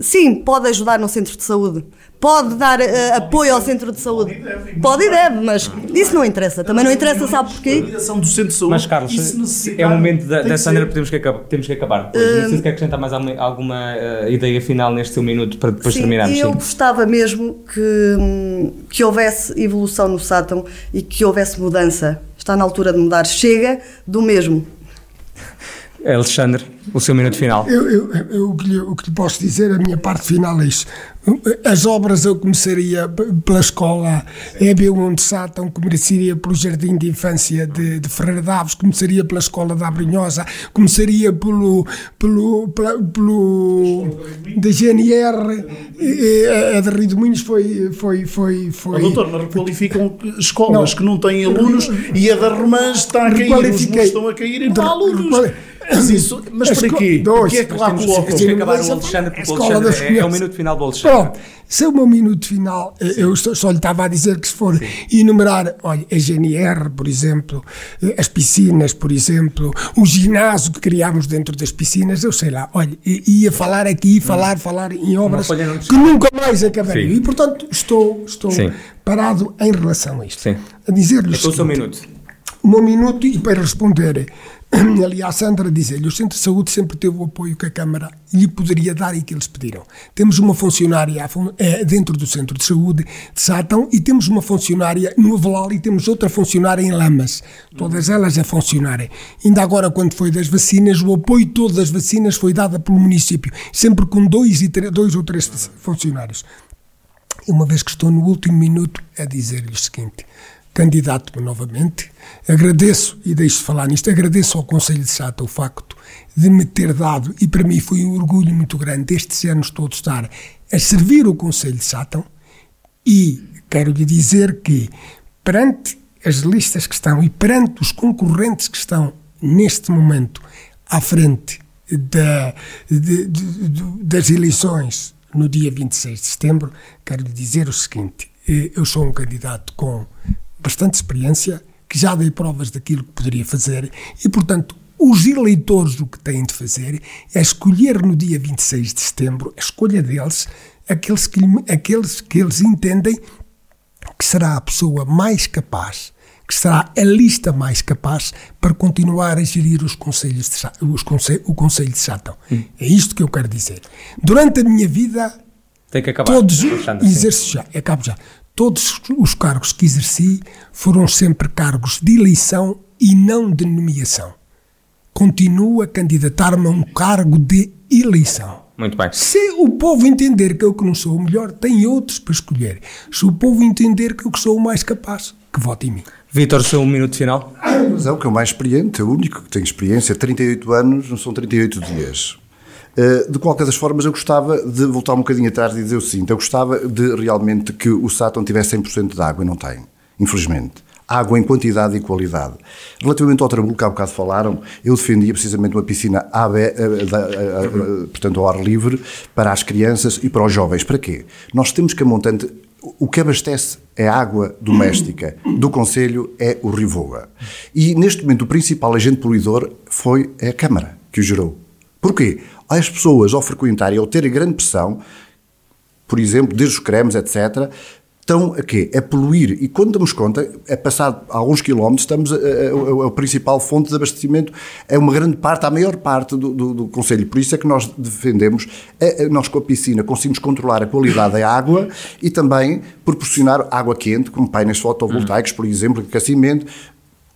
sim, pode ajudar no centro de saúde. Pode dar eh, apoio ao centro de saúde. Pode e deve, mas isso não interessa. Também não interessa, sabe A porquê? do centro de saúde. Mas, Carlos, e é o momento da, tem da que temos que, acabar, temos que acabar. Depois. Não sei se quer acrescentar mais alguma, alguma, eh, ideia final neste seu minuto para depois Sim, terminarmos. eu sim. gostava mesmo que, hum, que houvesse evolução no Sátão e que houvesse mudança. Está na altura de mudar. Chega do mesmo. Alexandre, o seu minuto final. Eu, eu, eu, o, que lhe, o que lhe posso dizer, a minha parte final é isto. As obras eu começaria pela escola. EB1 de Sátão, começaria pelo Jardim de Infância de, de Ferreira Daves, começaria pela escola da Abrunhosa, começaria pelo, pelo, pela- pelo da GNR, e a de Rio de Moinhos foi, foi, foi, foi. Doutor, mas requalificam escolas Não. que não têm alunos e a da Romãs está a cair, os estão a cair e não há alunos. Mas, isso, mas co- quê? dois. O que é que lá Temos, colocam? que acabar o Alexandre, porque o Alexandre é, é o minuto final do Alexandre. Pronto, se é o meu minuto final, eh, eu só, só lhe estava a dizer que se for enumerar, olha, a GNR, por exemplo, eh, as piscinas, por exemplo, o ginásio que criámos dentro das piscinas, eu sei lá, olha, ia falar aqui, falar, falar em obras que nunca mais acabariam. Sim. E, portanto, estou, estou Sim. parado em relação a isto. Sim. A dizer-lhe o Então o seu seguinte, minuto. o meu minuto e para responder ali à Sandra dizer-lhe o Centro de Saúde sempre teve o apoio que a Câmara lhe poderia dar e que eles pediram. Temos uma funcionária eh, dentro do Centro de Saúde de Sátão e temos uma funcionária no Avelal e temos outra funcionária em Lamas. Todas elas a funcionarem. Ainda agora, quando foi das vacinas, o apoio todo das vacinas foi dado pelo município, sempre com dois, e dois ou três funcionários. E uma vez que estou no último minuto, a dizer-lhe o seguinte: candidato-me novamente, agradeço, e deixo de falar nisto, agradeço ao Conselho de Sata o facto de me ter dado, e para mim foi um orgulho muito grande estes anos todos estar a servir o Conselho de Sátão, e quero lhe dizer que perante as listas que estão e perante os concorrentes que estão neste momento à frente da, de- de- de- das eleições no dia 26 de setembro, quero lhe dizer o seguinte: eh, eu sou um candidato com bastante experiência, que já dei provas daquilo que poderia fazer e, portanto, os eleitores o que têm de fazer é escolher no dia 26 de setembro, a escolha deles, aqueles que, aqueles que eles entendem que será a pessoa mais capaz, que será a lista mais capaz para continuar a gerir os conselhos de, os conse- o Conselho de Sátão. É isto que eu quero dizer. Durante a minha vida, Tem que acabar. todos Alexandre, sim. exerci já, acabo já. Todos os cargos que exerci foram sempre cargos de eleição e não de nomeação. Continuo a candidatar-me a um cargo de eleição. Muito bem. Se o povo entender que eu que não sou o melhor, tem outros para escolher. Se o povo entender que eu que sou o mais capaz, que vote em mim. Vítor, o seu minuto final. Mas é o que o mais experiente, é o único que tem experiência. 38 anos, não são 38 dias. Uh, De qualquer das formas, eu gostava de voltar um bocadinho atrás e dizer o seguinte: eu gostava de realmente que o Sátão tivesse 100% de água e não tem, infelizmente. Água em quantidade e qualidade. Relativamente ao Trambulo, que há bocado falaram, eu defendia precisamente uma piscina AB, eh, eh, eh, portanto, ao ar livre, para as crianças e para os jovens. Para quê? Nós temos que a montante. O que abastece é água doméstica do Conselho é o Rio Voga. E neste momento o principal agente poluidor foi a Câmara que o gerou. Porquê? As pessoas ao frequentarem, ao terem grande pressão, por exemplo, desde os cremes, etc., estão a quê? A poluir. E quando damos conta, é passado alguns quilómetros, estamos a, a, a, a principal fonte de abastecimento, é uma grande parte, a maior parte do, do, do Conselho. Por isso é que nós defendemos, nós com a piscina conseguimos controlar a qualidade da água e também proporcionar água quente, como painéis fotovoltaicos, por exemplo, aquecimento,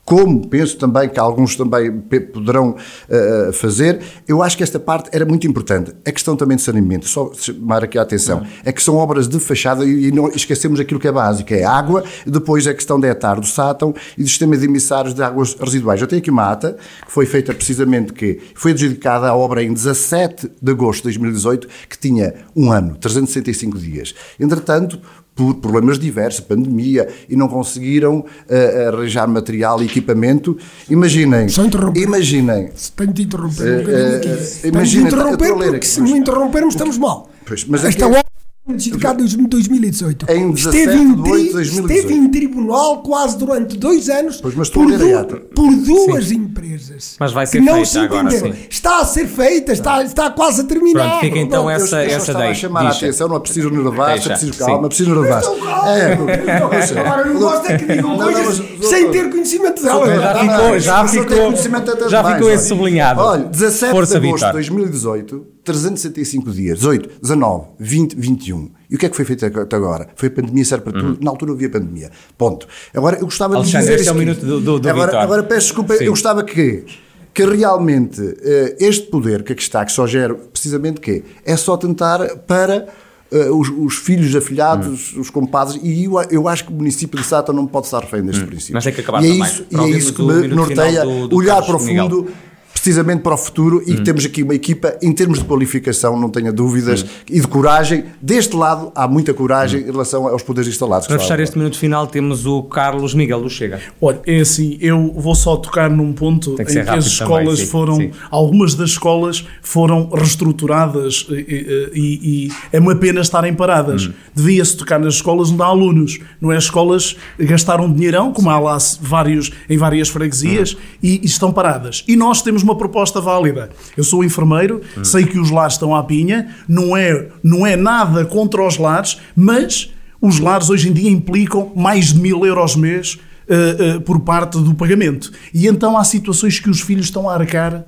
como penso também que alguns também poderão uh, fazer, eu acho que esta parte era muito importante. A questão também de saneamento, só chamar aqui a atenção, é que são obras de fachada e, não esquecemos aquilo que é básico, é água, depois a questão da etar do sátão e do sistema de emissários de águas residuais. Eu tenho aqui uma ata que foi feita precisamente que foi adjudicada a obra em 17 de agosto de 2018, que tinha um ano, 365 dias. Entretanto, por problemas diversos, pandemia, e não conseguiram uh, arranjar material e equipamento. Imaginem. Só interromper. Imaginem. Tenho de interromper aqui. Uh, imaginem, interromper, porque se não interrompermos estamos mal. Pois, mas Esta aqui, Justificado em 2018. Em 17 esteve, em, de 8 de 2018. esteve em tribunal quase durante dois anos Pois, por, a a ata. por duas empresas. Mas vai ser que não feita se agora, entenderam. sim. Está a ser feita, está, está quase a terminar. Pronto, fica então Não, eu- essa, eu só essa estava a daí. chamar a Deixa. atenção, não é preciso nervar, é preciso sim. calma, é preciso nervar. Então. É, Agora não gosto é que digam coisas sem ter conhecimento delas. Já ficou- já eu ficou- já ficou esse sublinhado. Olha, 17 Força, de agosto de Vítor. 2018, 365 dias, 18, 19, 20, 21. E o que é que foi feito até agora? Foi a pandemia, serve para tudo. Na altura havia pandemia. Ponto. Agora, eu gostava Alexandre, de dizer. este é o minuto do- do- do agora, agora peço desculpa, Sim. eu gostava que. Que realmente eh, este poder que aqui está, que só gera precisamente quê? É só tentar para eh, os, os filhos afilhados, Hum. os compadres, e eu, eu acho que o município de Sátão não pode estar refém deste princípio. Hum. Mas tem que acabar e é também, isso, e é isso que me norteia do- do olhar Carlos para o fundo, precisamente para o futuro, e Hum. que temos aqui uma equipa, em termos de qualificação, não tenha dúvidas, Hum. e de coragem. Deste lado, há muita coragem em relação aos poderes instalados. Para fechar este minuto final, temos o Carlos Miguel do Chega. Olha, é assim, eu vou só tocar num ponto que em que as escolas também, sim, foram, sim. algumas das escolas foram reestruturadas e, e- e- e é uma pena estarem paradas. Hum. Devia-se tocar nas escolas onde há alunos, não é? As escolas gastaram dinheirão, como há lá vários, em várias freguesias, Hum. e, e estão paradas. E nós temos uma proposta válida. Eu sou enfermeiro, Hum. sei que os lares estão à pinha, não é, não é nada contra os lares, mas os lares hoje em dia implicam mais de mil euros mês uh, uh, por parte do pagamento. E então há situações que os filhos estão a arcar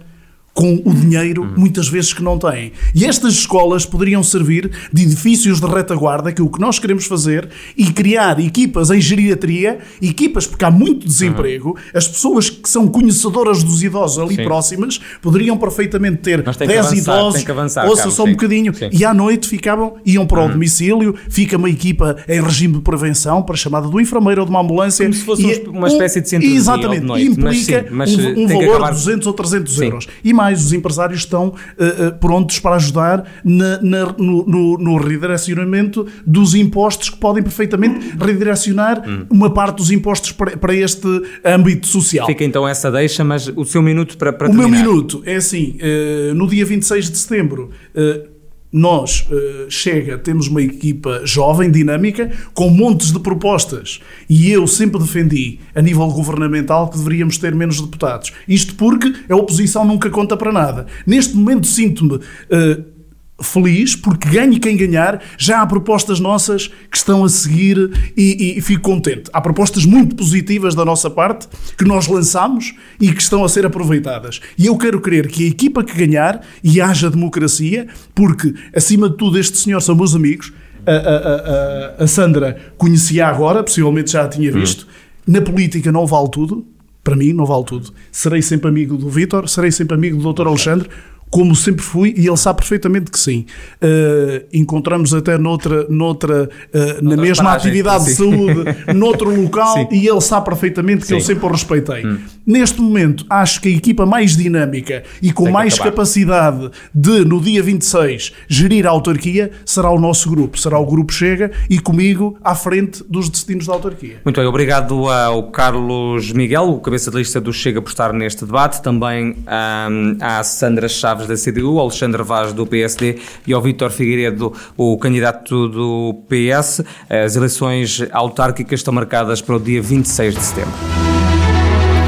com o dinheiro, muitas vezes que não têm. E estas escolas poderiam servir de edifícios de retaguarda, que é o que nós queremos fazer, e criar equipas em geriatria, equipas, porque há muito desemprego, as pessoas que são conhecedoras dos idosos ali Sim. próximas poderiam perfeitamente ter Mas tem que 10 avançar, idosos, avançar, ouça Carlos, só um sim. bocadinho, Sim. e à noite ficavam, iam para o domicílio, fica uma equipa em regime de prevenção, para a chamada do enfermeiro ou de uma ambulância. Como se fosse e um- uma espécie de centro de dia Exatamente, de noite, mas implica sim, mas, um, um valor acabar- de 200 ou 300 Sim. euros. E mais, os empresários estão eh, prontos para ajudar na- na- no, no- no redirecionamento dos impostos que podem perfeitamente redirecionar Hum. uma parte dos impostos para, para este âmbito social. Fica então essa deixa, mas o seu minuto para, para O meu terminar. minuto é assim: eh, no dia 26 de setembro. eh, nós, eh, Chega, temos uma equipa jovem, dinâmica, com montes de propostas. E eu sempre defendi, a nível governamental, que deveríamos ter menos deputados. Isto porque a oposição nunca conta para nada. Neste momento sinto-me eh, feliz, porque ganhe quem ganhar, já há propostas nossas que estão a seguir e, e fico contente. Há propostas muito positivas da nossa parte que nós lançamos e que estão a ser aproveitadas. E eu quero crer que a equipa que ganhar e haja democracia, porque acima de tudo este senhor são meus amigos, a, a- a- a- Sandra conhecia agora, possivelmente já a tinha visto, na política não vale tudo, para mim não vale tudo. Serei sempre amigo do Vítor, serei sempre amigo do Dr. Alexandre, como sempre fui, e ele sabe perfeitamente que sim. Uh, encontramos até noutra, noutra, uh, na mesma paragens, atividade de sim. saúde, noutro local, Sim. e ele sabe perfeitamente que Sim. eu sempre o respeitei. Neste momento, acho que a equipa mais dinâmica e com mais acabar. capacidade de, no dia 26, gerir a autarquia, será o nosso grupo, será o Grupo Chega, e comigo à frente dos destinos da autarquia. Muito bem, obrigado ao Carlos Miguel, o cabeça de lista do Chega, por estar neste debate. Também hum, à Sandra Chaves da CDU, ao Alexandre Vaz do PSD e ao Vítor Figueiredo, o candidato do PS. As eleições autárquicas estão marcadas para o dia 26 de setembro.